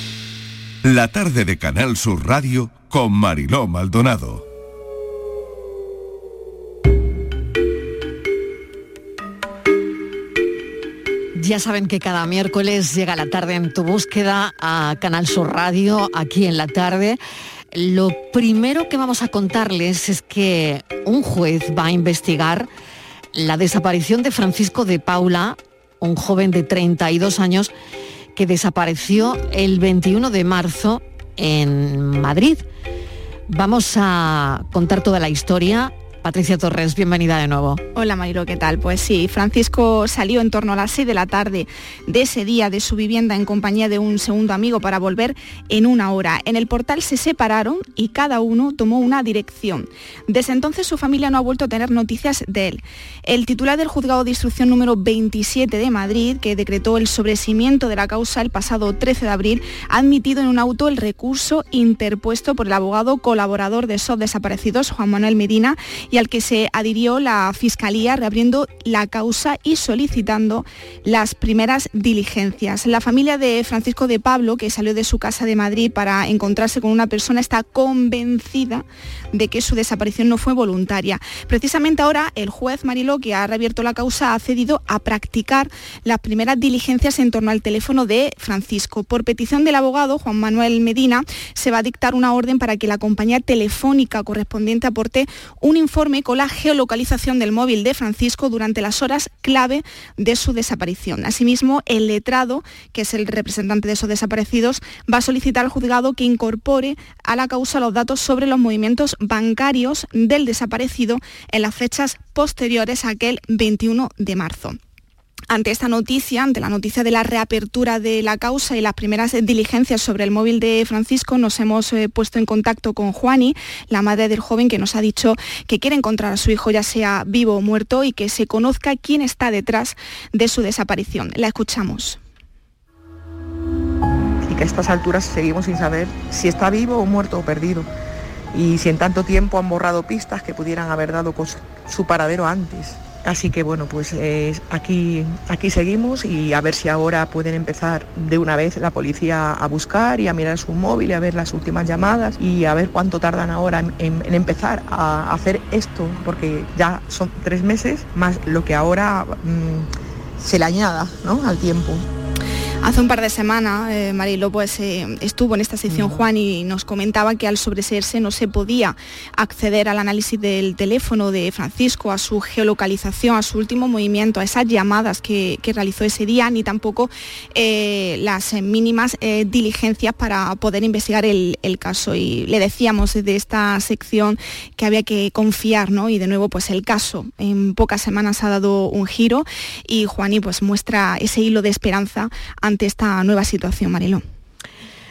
La tarde de Canal Sur Radio con Mariló Maldonado. Ya saben que cada miércoles llega la tarde en tu búsqueda a Canal Sur Radio, aquí en la tarde. Lo primero que vamos a contarles es que un juez va a investigar la desaparición de Francisco de Paula, un joven de 32 años que desapareció el 21 de marzo en Madrid. Vamos a contar toda la historia. Patricia Torres, bienvenida de nuevo. Hola Mario, ¿qué tal? Pues sí, Francisco salió en torno a las 6 de la tarde de ese día de su vivienda en compañía de un segundo amigo para volver en una hora. En el portal se separaron y cada uno tomó una dirección. Desde entonces su familia no ha vuelto a tener noticias de él. El titular del juzgado de instrucción número 27 de Madrid, que decretó el sobrecimiento de la causa el pasado 13 de abril, ha admitido en un auto el recurso interpuesto por el abogado colaborador de SOS desaparecidos, Juan Manuel Medina, y al que se adhirió la Fiscalía reabriendo la causa y solicitando las primeras diligencias. La familia de Francisco de Pablo, que salió de su casa de Madrid para encontrarse con una persona, está convencida de que su desaparición no fue voluntaria. Precisamente ahora el juez Mariló, que ha reabierto la causa, ha cedido a practicar las primeras diligencias en torno al teléfono de Francisco. Por petición del abogado Juan Manuel Medina, se va a dictar una orden para que la compañía telefónica correspondiente aporte un informe con la geolocalización del móvil de Francisco durante las horas clave de su desaparición. Asimismo, el letrado, que es el representante de esos desaparecidos, va a solicitar al juzgado que incorpore a la causa los datos sobre los movimientos bancarios del desaparecido en las fechas posteriores a aquel 21 de marzo ante esta noticia, ante la noticia de la reapertura de la causa y las primeras diligencias sobre el móvil de Francisco, nos hemos eh, puesto en contacto con Juani, la madre del joven, que nos ha dicho que quiere encontrar a su hijo, ya sea vivo o muerto, y que se conozca quién está detrás de su desaparición. La escuchamos. Y que a estas alturas seguimos sin saber si está vivo muerto o perdido. Y si en tanto tiempo han borrado pistas que pudieran haber dado su paradero antes. Así que bueno, pues eh, aquí, aquí seguimos y a ver si ahora pueden empezar de una vez la policía a buscar y a mirar su móvil y a ver las últimas llamadas y a ver cuánto tardan ahora en, empezar a hacer esto, porque ya son tres meses más lo que ahora mm, se le añada al tiempo. Hace un par de semanas, eh, Marilo pues, eh, estuvo en esta sección Juan y nos comentaba que al sobreseerse no se podía acceder al análisis del teléfono de Francisco, a su geolocalización, a su último movimiento, a esas llamadas que, realizó ese día, ni tampoco eh, las mínimas diligencias para poder investigar el, caso. Y le decíamos desde esta sección que había que confiar, ¿no? Y de nuevo, pues el caso en pocas semanas ha dado un giro y Juani pues muestra ese hilo de esperanza ante esta nueva situación, Marilo.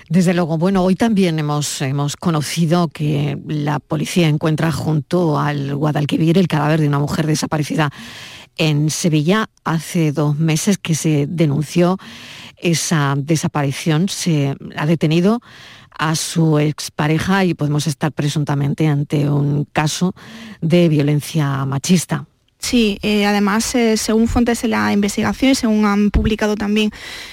Desde luego, bueno, hoy también hemos, hemos conocido que la policía encuentra junto al Guadalquivir el cadáver de una mujer desaparecida en Sevilla hace dos meses que se denunció esa desaparición. Se ha detenido a su expareja y podemos estar presuntamente ante un caso de violencia machista. Sí, eh, además, eh, según fuentes de la investigación y según han publicado también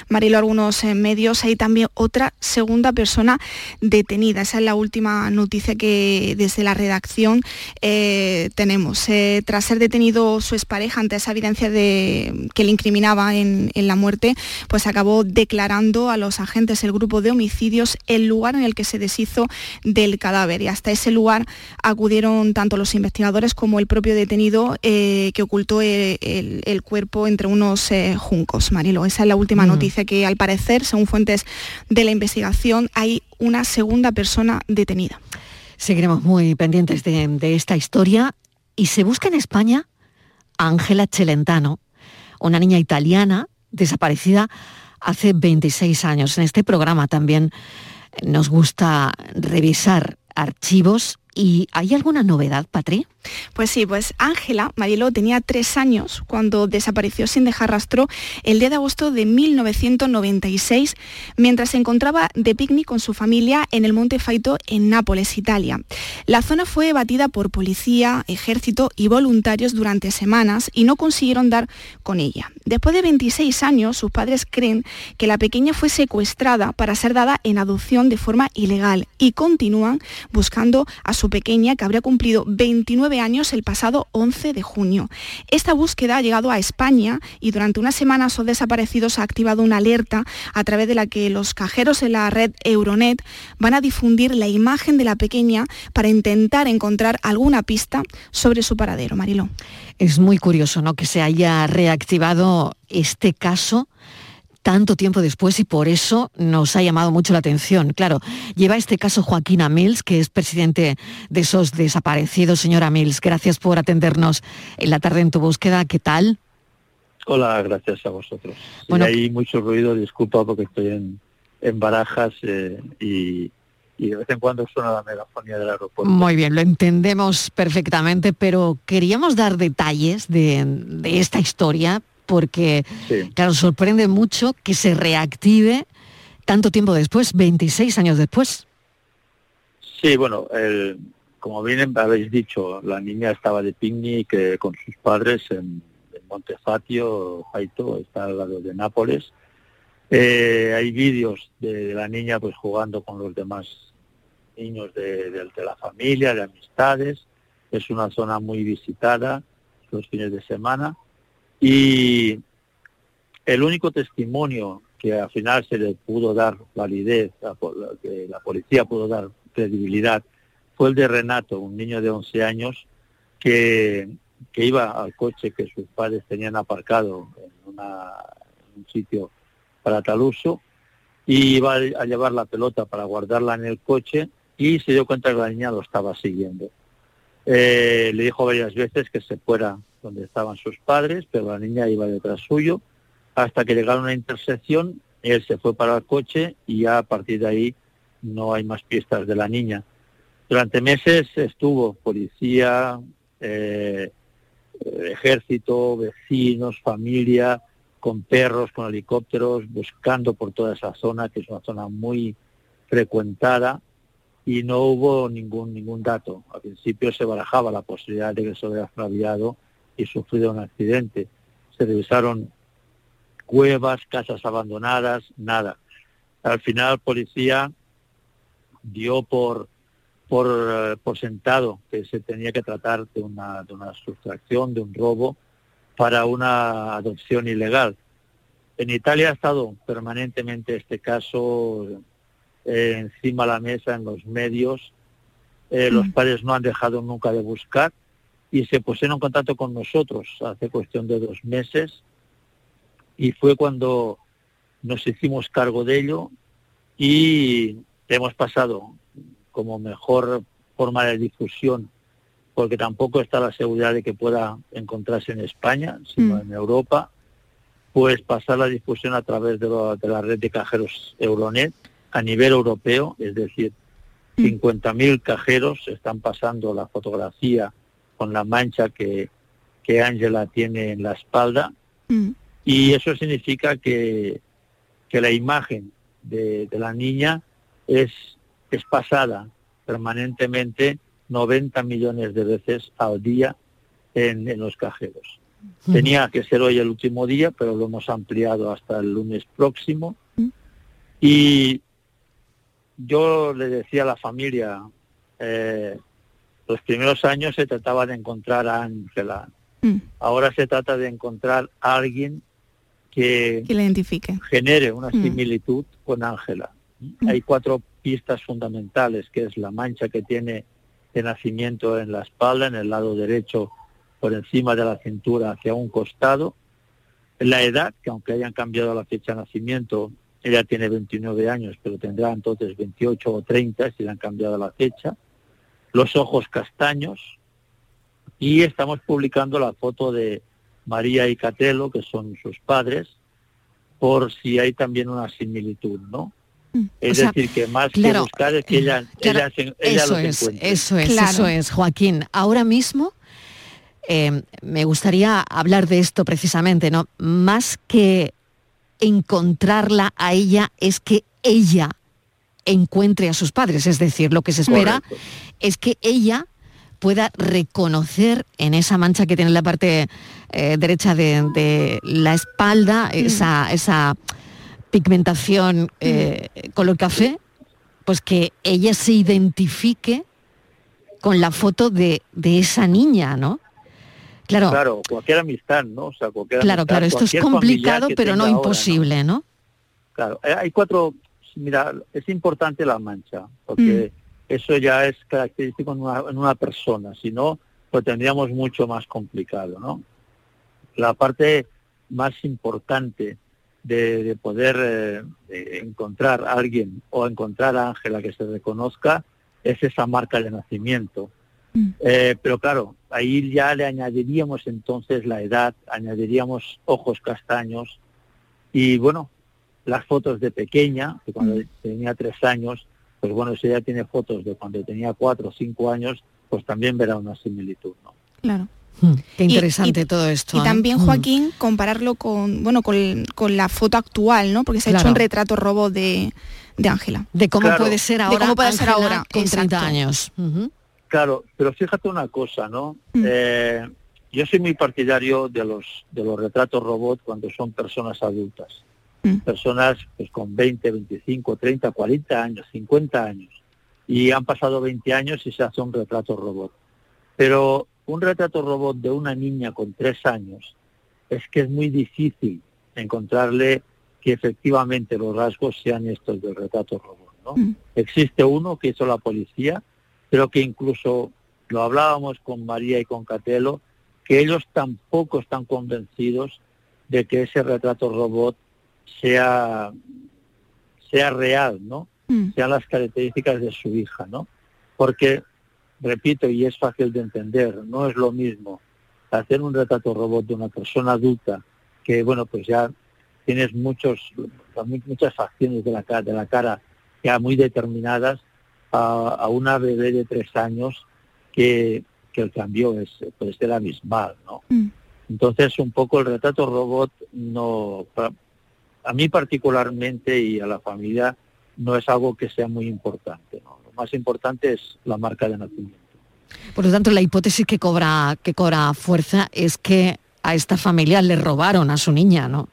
Marilo algunos eh, medios, hay también otra segunda persona detenida. Esa es la última noticia que desde la redacción tenemos. tras ser detenido su expareja ante esa evidencia de, que le incriminaba en, en, la muerte, pues acabó declarando a los agentes el grupo de homicidios el lugar en el que se deshizo del cadáver. Y hasta ese lugar acudieron tanto los investigadores como el propio detenido. Eh, que ocultó eh, el, cuerpo entre unos eh, juncos, Marilo. Esa es la última mm. noticia que al parecer, según fuentes de la investigación, hay una segunda persona detenida. Seguiremos muy pendientes de, de esta historia. Y se busca en España a Ángela Celentano, una niña italiana desaparecida hace 26 años. En este programa también nos gusta revisar archivos ¿Y hay alguna novedad, Patri? Pues sí, pues Ángela Mariló tenía tres años cuando desapareció sin dejar rastro el día de agosto de 1996 mientras se encontraba de picnic con su familia en el Monte Faito en Nápoles, Italia. La zona fue batida por policía, ejército y voluntarios durante semanas y no consiguieron dar con ella. Después de 26 años, sus padres creen que la pequeña fue secuestrada para ser dada en adopción de forma ilegal y continúan buscando a su pequeña, que habría cumplido 29 años el pasado 11 de junio. Esta búsqueda ha llegado a España y durante unas semanas son desaparecidos ha activado una alerta a través de la que los cajeros en la red Euronet van a difundir la imagen de la pequeña para intentar encontrar alguna pista sobre su paradero. Mariló. Es muy curioso ¿no? que se haya reactivado este caso tanto tiempo después y por eso nos ha llamado mucho la atención. Claro, lleva este caso Joaquina Mills, que es presidente de esos desaparecidos. Señora Mills, gracias por atendernos en la tarde en tu búsqueda. ¿Qué tal? Hola, gracias a vosotros. Bueno, hay mucho ruido, disculpa porque estoy en, barajas eh, y, de vez en cuando suena la megafonía del aeropuerto. Muy bien, lo entendemos perfectamente, pero queríamos dar detalles de, de esta historia porque, claro, sorprende mucho que se reactive tanto tiempo después, 26 años después. Sí, bueno, el, como bien habéis dicho, la niña estaba de picnic eh, con sus padres en, Montefatio, Jaito, está al lado de Nápoles. Eh, hay vídeos de, la niña pues jugando con los demás niños de, de, la familia, de amistades. Es una zona muy visitada los fines de semana. Y el único testimonio que al final se le pudo dar validez, que la policía pudo dar credibilidad, fue el de Renato, un niño de 11 años que, iba al coche que sus padres tenían aparcado en, un sitio para tal uso y iba a llevar la pelota para guardarla en el coche y se dio cuenta que la niña lo estaba siguiendo. Eh, le dijo varias veces que se fuera donde estaban sus padres, pero la niña iba detrás suyo hasta que llegaron a una intersección, él se fue para el coche y ya a partir de ahí no hay más pistas de la niña. Durante meses estuvo policía, eh, ejército, vecinos, familia, con perros, con helicópteros, buscando por toda esa zona, que es una zona muy frecuentada, y no hubo ningún ningún dato. Al principio se barajaba la posibilidad de que se hubiera extraviado y sufrido un accidente. Se revisaron cuevas, casas abandonadas, nada. Al final, policía dio por por, eh, por sentado que se tenía que tratar de una, de una sustracción, de un robo, para una adopción ilegal. En Italia ha estado permanentemente este caso eh, encima de la mesa en los medios. Eh, los mm. padres no han dejado nunca de buscar y se pusieron en contacto con nosotros hace cuestión de dos meses y fue cuando nos hicimos cargo de ello y hemos pasado como mejor forma de difusión, porque tampoco está la seguridad de que pueda encontrarse en España, sino mm. en Europa, pues pasar la difusión a través de, la red de cajeros Euronet a nivel europeo, es decir, 50.000 mm. cajeros están pasando la fotografía con la mancha que, que Ángela tiene en la espalda mm. y eso significa que, que la imagen de, de la niña es es pasada permanentemente 90 millones de veces al día en, los cajeros. Tenía que ser hoy el último día, pero lo hemos ampliado hasta el lunes próximo. Y yo le decía a la familia, eh, los primeros años se trataba de encontrar a Ángela. Ahora se trata de encontrar a alguien que, que le identifique. genere una similitud con Ángela. Hay cuatro pistas fundamentales, que es la mancha que tiene de nacimiento en la espalda, en el lado derecho, por encima de la cintura hacia un costado. La edad, que aunque hayan cambiado la fecha de nacimiento, ella tiene 29 años, pero tendrá entonces 28 o 30 si le han cambiado la fecha. Los ojos castaños. Y estamos publicando la foto de María y Catelo, que son sus padres, por si hay también una similitud, ¿no? Mm. Es decir, que más que buscar es que ella, ella, eso es, Eso es, eso es, Joaquín. Ahora mismo eh, me gustaría hablar de esto precisamente, ¿no? Más que encontrarla a ella, es que ella encuentre a sus padres. Es decir, lo que se espera es que ella pueda reconocer en esa mancha que tiene en la parte eh, derecha de, la espalda, mm. esa, esa pigmentación eh, color café, pues que ella se identifique con la foto de, de esa niña, ¿no? Claro, claro, cualquier amistad, ¿no? O sea, cualquier claro, claro, esto es complicado, pero no imposible, ¿no? Claro, eh, hay cuatro, mira, es importante la mancha, porque mm. eso ya es característico en una, en una persona, si no, lo tendríamos mucho más complicado, ¿no? La parte más importante de, poder eh, encontrar a alguien o encontrar a Ángela que se reconozca es esa marca de nacimiento. Mm. Eh, pero claro, ahí ya le añadiríamos entonces la edad, añadiríamos ojos castaños y bueno, las fotos de pequeña, que cuando mm. tenía tres años, pues bueno, si ella tiene fotos de cuando tenía cuatro o cinco años, pues también verá una similitud, ¿no? Claro. Hmm. Qué interesante todo esto. Y ¿eh? también, hmm. Joaquín, compararlo con, bueno, con, la foto actual, ¿no? Porque se ha hecho un retrato robot de Ángela. De, cómo puede ser ahora. De cómo puede ser ahora con 30 años. Claro, pero fíjate una cosa, ¿no? Mm. Eh, yo soy muy partidario de los de los retratos robot cuando son personas adultas. Mm. Personas pues con 20, 25, 30, 40 años, 50 años. Y han pasado 20 años y se hace un retrato robot. Pero un retrato robot de una niña con 3 años es que es muy difícil encontrarle que efectivamente los rasgos sean estos del retrato robot. ¿no? Mm. Existe uno que hizo la policía, pero que incluso lo hablábamos con María y con Catelo, que ellos tampoco están convencidos de que ese retrato robot sea, sea real, ¿no? Mm. Sean las características de su hija, ¿no? Porque, repito, y es fácil de entender, no es lo mismo hacer un retrato robot de una persona adulta que, bueno, pues ya tienes muchos, muchas facciones de la cara, de la cara ya muy determinadas a, a una bebé de tres años que, que el cambio es puede ser abismal, ¿no? Mm. Entonces un poco el retrato robot no a mí particularmente y a la familia no es algo que sea muy importante, ¿no? Lo más importante es la marca de nacimiento. Por lo tanto, la hipótesis que cobra, que cobra fuerza es que a esta familia le robaron a su niña, ¿no?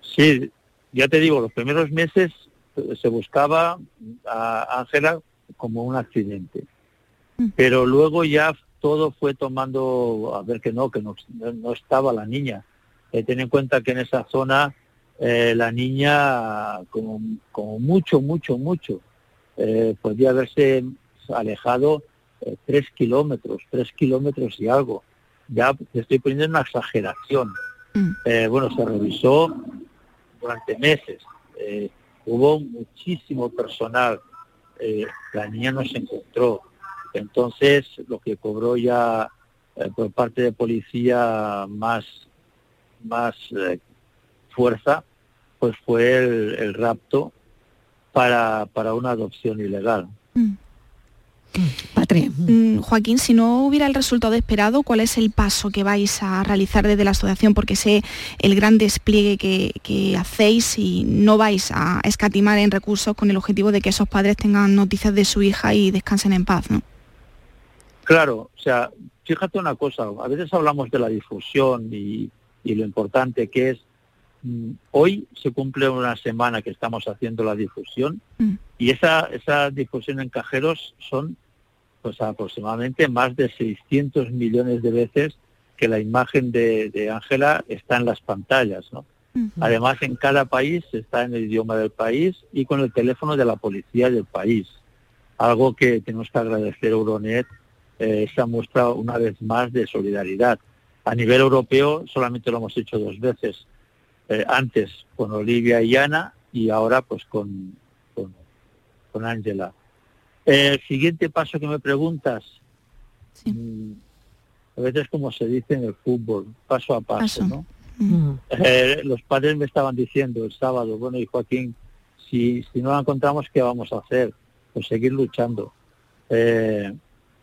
Sí, ya te digo, los primeros meses eh, se buscaba a Ángela como un accidente, pero luego ya todo fue tomando, a ver que no, que no, no estaba la niña. Eh, ten en cuenta que en esa zona eh, la niña, como, como mucho, mucho, mucho, eh, podía haberse alejado eh, tres kilómetros, tres kilómetros y algo. Ya te estoy poniendo una exageración. Eh, bueno, se revisó durante meses. Hubo muchísimo personal. La niña no se encontró. Entonces, lo que cobró ya por parte de policía más, más fuerza, pues fue el, el rapto para, para una adopción ilegal. Patria. Mm, Joaquín, si no hubiera el resultado esperado, ¿cuál es el paso que vais a realizar desde la asociación? Porque sé el gran despliegue que, que hacéis y no vais a escatimar en recursos con el objetivo de que esos padres tengan noticias de su hija y descansen en paz, ¿no? Claro, o sea, fíjate una cosa, a veces hablamos de la difusión y, y lo importante que es, mm, hoy se cumple una semana que estamos haciendo la difusión Mm. y esa, esa difusión en cajeros son pues aproximadamente más de 600 millones de veces que la imagen de Ángela está en las pantallas, ¿no? Además, en cada país está en el idioma del país y con el teléfono de la policía del país. Algo que tenemos que agradecer a Euronet, eh, esa muestra una vez más de solidaridad. A nivel europeo solamente lo hemos hecho dos veces, eh, antes con Olivia y Ana y ahora pues con con, Ángela. Eh, el siguiente paso que me preguntas, mm, a veces como se dice en el fútbol, paso a paso, ¿no? Eh, los padres me estaban diciendo el sábado, bueno, y Joaquín, si, si no la encontramos, ¿qué vamos a hacer? Pues seguir luchando. Eh,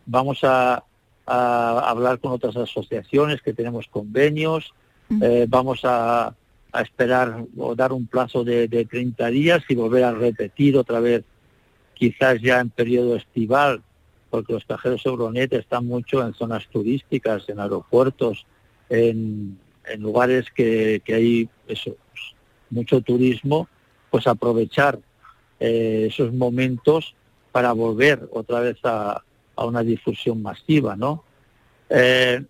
vamos a, a hablar con otras asociaciones que tenemos convenios, eh, vamos a, a esperar o dar un plazo de, de 30 días y volver a repetir otra vez, quizás ya en periodo estival, porque los cajeros Euronet están mucho en zonas turísticas, en aeropuertos, en, lugares que, hay eso, mucho turismo, pues aprovechar eh, esos momentos para volver otra vez a, a una difusión masiva, ¿no? Eh,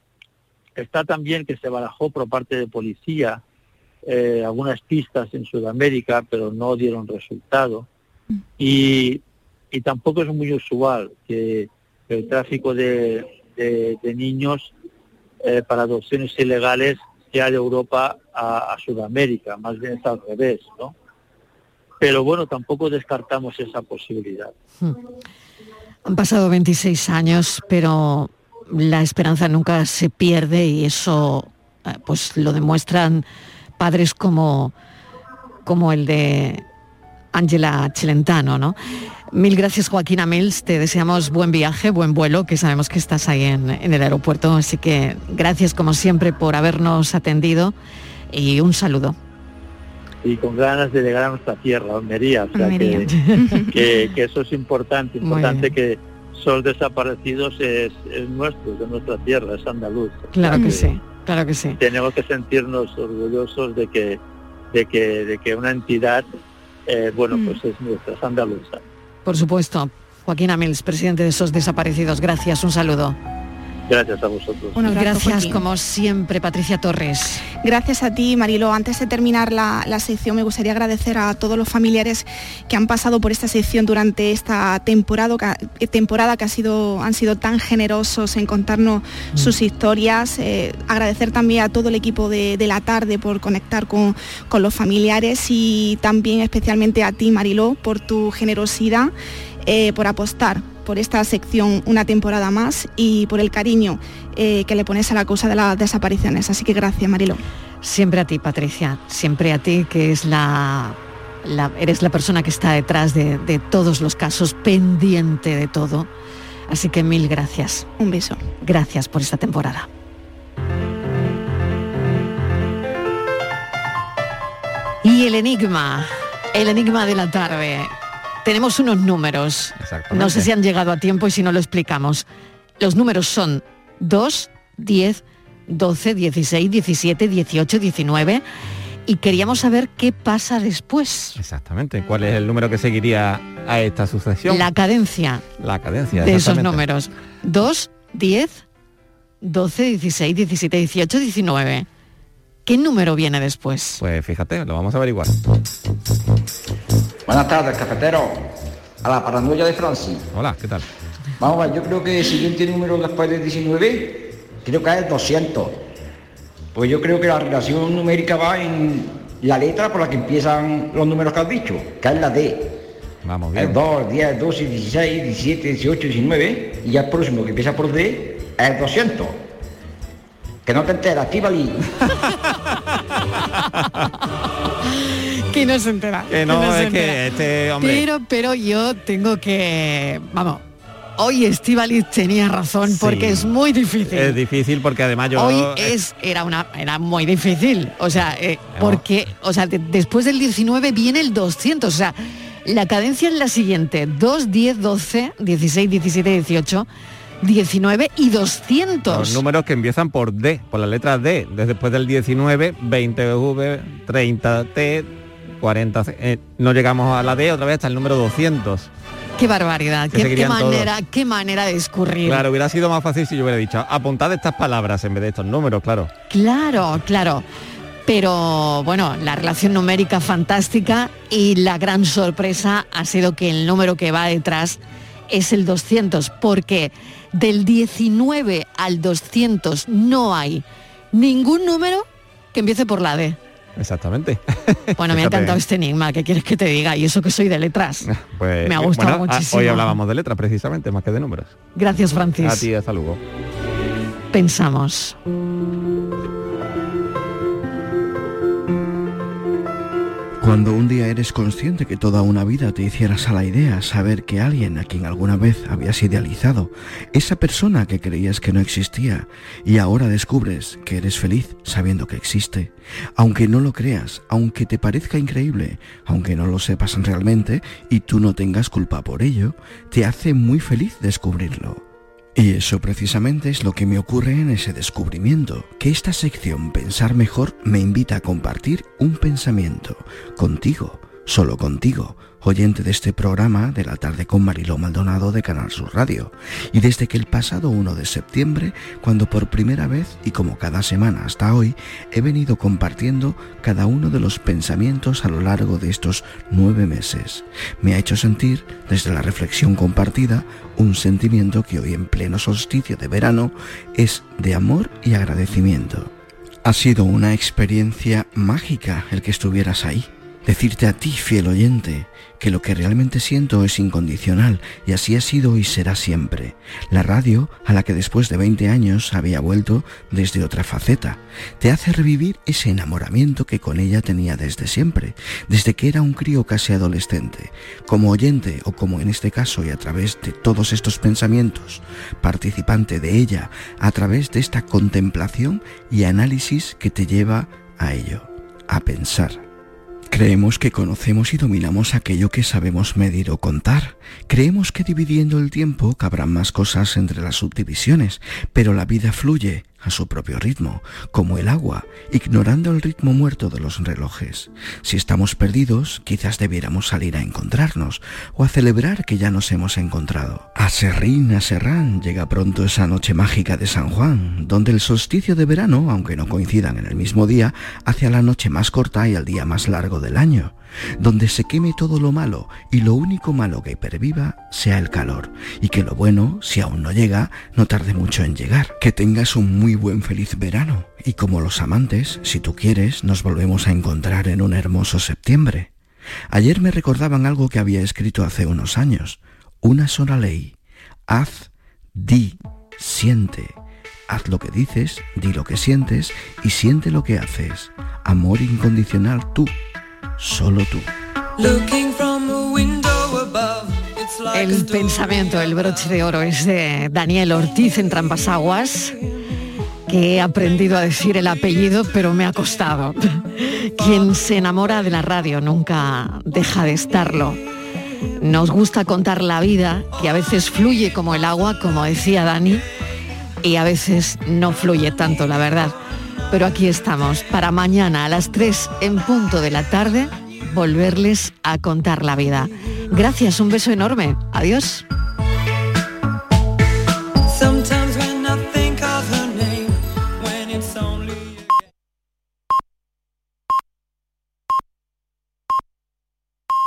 está también que se barajó por parte de policía eh, algunas pistas en Sudamérica, pero no dieron resultado. Y, tampoco es muy usual que el tráfico de, niños eh, para adopciones ilegales sea de Europa a, a Sudamérica, más bien es al revés, ¿no? Pero bueno, tampoco descartamos esa posibilidad. Han pasado 26 años, pero la esperanza nunca se pierde y eso eh, pues lo demuestran padres como, como el de Ángela Celentano, ¿no? Mil gracias Joaquín Amils, te deseamos buen viaje, buen vuelo, que sabemos que estás ahí en, en el aeropuerto, así que gracias como siempre por habernos atendido y un saludo. y con ganas de llegar a nuestra tierra, Almería. O sea, Almería. Que, que- que eso es importante, importante que Sos Desaparecidos es, es nuestro, de nuestra tierra, es andaluz. Claro que sí, claro que sí. Tenemos que sentirnos orgullosos de que, de que, de que una entidad, eh, bueno, Mm. pues es nuestra, es andaluza. Por supuesto. Joaquín Amils, presidente de esos desaparecidos. Gracias, un saludo. Gracias a vosotros. Un abrazo, Gracias, Joaquín. como siempre, Patricia Torres. Gracias a ti, Marilo. Antes de terminar la, la sección, me gustaría agradecer a todos los familiares que han pasado por esta sección durante esta temporada, eh, temporada que ha sido, han sido tan generosos en contarnos sus historias. Eh, agradecer también a todo el equipo de, de la tarde por conectar con, con los familiares y también especialmente a ti, Mariló, por tu generosidad, eh, por apostar por esta sección una temporada más y por el cariño eh, que le pones a la causa de las desapariciones. Así que gracias, Marilo. Siempre a ti, Patricia, siempre a ti, que es la, la- eres la persona que está detrás de, de todos los casos, pendiente de todo. Así que mil gracias. Un beso. Gracias por esta temporada. Y el enigma, el enigma de la tarde. Tenemos unos números. No sé si han llegado a tiempo y si no lo explicamos. Los números son 2, 10, 12, 16, 17, 18, 19 y queríamos saber qué pasa después. Exactamente. ¿Cuál es el número que seguiría a esta sucesión? La cadencia La cadencia. de esos números. 2, 10, 12, 16, 17, 18, 19. ¿Qué número viene después? Pues fíjate, lo vamos a averiguar. Buenas tardes, cafetero. A la paranoia de Francis. Hola, ¿qué tal? Vamos a ver, yo creo que el siguiente número después del 19, creo que es 200. Pues yo creo que la relación numérica va en la letra por la que empiezan los números que has dicho, que es la D. Vamos El bien. 2, 10, 12, 16, 17, 18, 19. Y ya el próximo que empieza por D es 200. Que no te enteras, Tivali. Que no se entera. Que no, se es que este hombre... Pero, pero yo tengo que, vamos, hoy Estivaliz tenía razón porque es muy difícil. Es difícil porque además yo... Hoy es, era una, era muy difícil. O sea, eh, porque, o sea, de- después del 19 viene el 200. O sea, la cadencia es la siguiente: 2, 10, 12, 16, 17, 18, 19 y 200. Los números que empiezan por D, por la letra D. Desde después del 19, 20V, 30T, 40C. eh, no llegamos a la D otra vez hasta el número 200. Qué barbaridad, qué, qué seguirían todos. manera, qué manera de escurrir. Claro, hubiera sido más fácil si yo hubiera dicho, apuntad estas palabras en vez de estos números, claro. Claro, claro. Pero bueno, la relación numérica fantástica y la gran sorpresa ha sido que el número que va detrás es el 200, porque del 19 al 200 no hay ningún número que empiece por la D. Exactamente. Bueno, me ha encantado este enigma, ¿qué quieres que te diga? Y eso que soy de letras. Pues, Me ha gustado bueno, muchísimo. Hoy hablábamos de letras precisamente, más que de números. Gracias, Francis. A ti, hasta luego. Pensamos. Cuando un día eres consciente que toda una vida te hicieras a la idea saber que alguien a quien alguna vez habías idealizado, esa persona que creías que no existía, y ahora descubres que eres feliz sabiendo que existe, aunque no lo creas, aunque te parezca increíble, aunque no lo sepas realmente y tú no tengas culpa por ello, te hace muy feliz descubrirlo. Y eso precisamente es lo que me ocurre en ese descubrimiento, que esta sección Pensar Mejor me invita a compartir un pensamiento contigo, solo contigo, oyente de este programa de la tarde con Mariló Maldonado de Canal Sur Radio. Y desde que el pasado 1 de septiembre, cuando por primera vez y como cada semana hasta hoy, he venido compartiendo cada uno de los pensamientos a lo largo de estos nueve meses, me ha hecho sentir, desde la reflexión compartida, un sentimiento que hoy en pleno solsticio de verano es de amor y agradecimiento. Ha sido una experiencia mágica el que estuvieras ahí. Decirte a ti, fiel oyente, que lo que realmente siento es incondicional y así ha sido y será siempre. La radio, a la que después de 20 años había vuelto desde otra faceta, te hace revivir ese enamoramiento que con ella tenía desde siempre, desde que era un crío casi adolescente. Como oyente o como en este caso y a través de todos estos pensamientos, participante de ella, a través de esta contemplación y análisis que te lleva a ello, a pensar. Creemos que conocemos y dominamos aquello que sabemos medir o contar. Creemos que dividiendo el tiempo cabrán más cosas entre las subdivisiones, pero la vida fluye a su propio ritmo, como el agua, ignorando el ritmo muerto de los relojes. Si estamos perdidos, quizás debiéramos salir a encontrarnos o a celebrar que ya nos hemos encontrado. A Serrín, a Serrán, llega pronto esa noche mágica de San Juan, donde el solsticio de verano, aunque no coincidan en el mismo día, hace a la noche más corta y al día más largo del año donde se queme todo lo malo y lo único malo que perviva sea el calor, y que lo bueno, si aún no llega, no tarde mucho en llegar. Que tengas un muy buen feliz verano, y como los amantes, si tú quieres, nos volvemos a encontrar en un hermoso septiembre. Ayer me recordaban algo que había escrito hace unos años, una sola ley. Haz, di, siente. Haz lo que dices, di lo que sientes y siente lo que haces. Amor incondicional tú solo tú. El pensamiento, el broche de oro es de Daniel Ortiz en Trampasaguas, que he aprendido a decir el apellido, pero me ha costado. Quien se enamora de la radio nunca deja de estarlo. Nos gusta contar la vida, que a veces fluye como el agua, como decía Dani, y a veces no fluye tanto, la verdad pero aquí estamos para mañana a las 3 en punto de la tarde volverles a contar la vida. Gracias, un beso enorme. Adiós.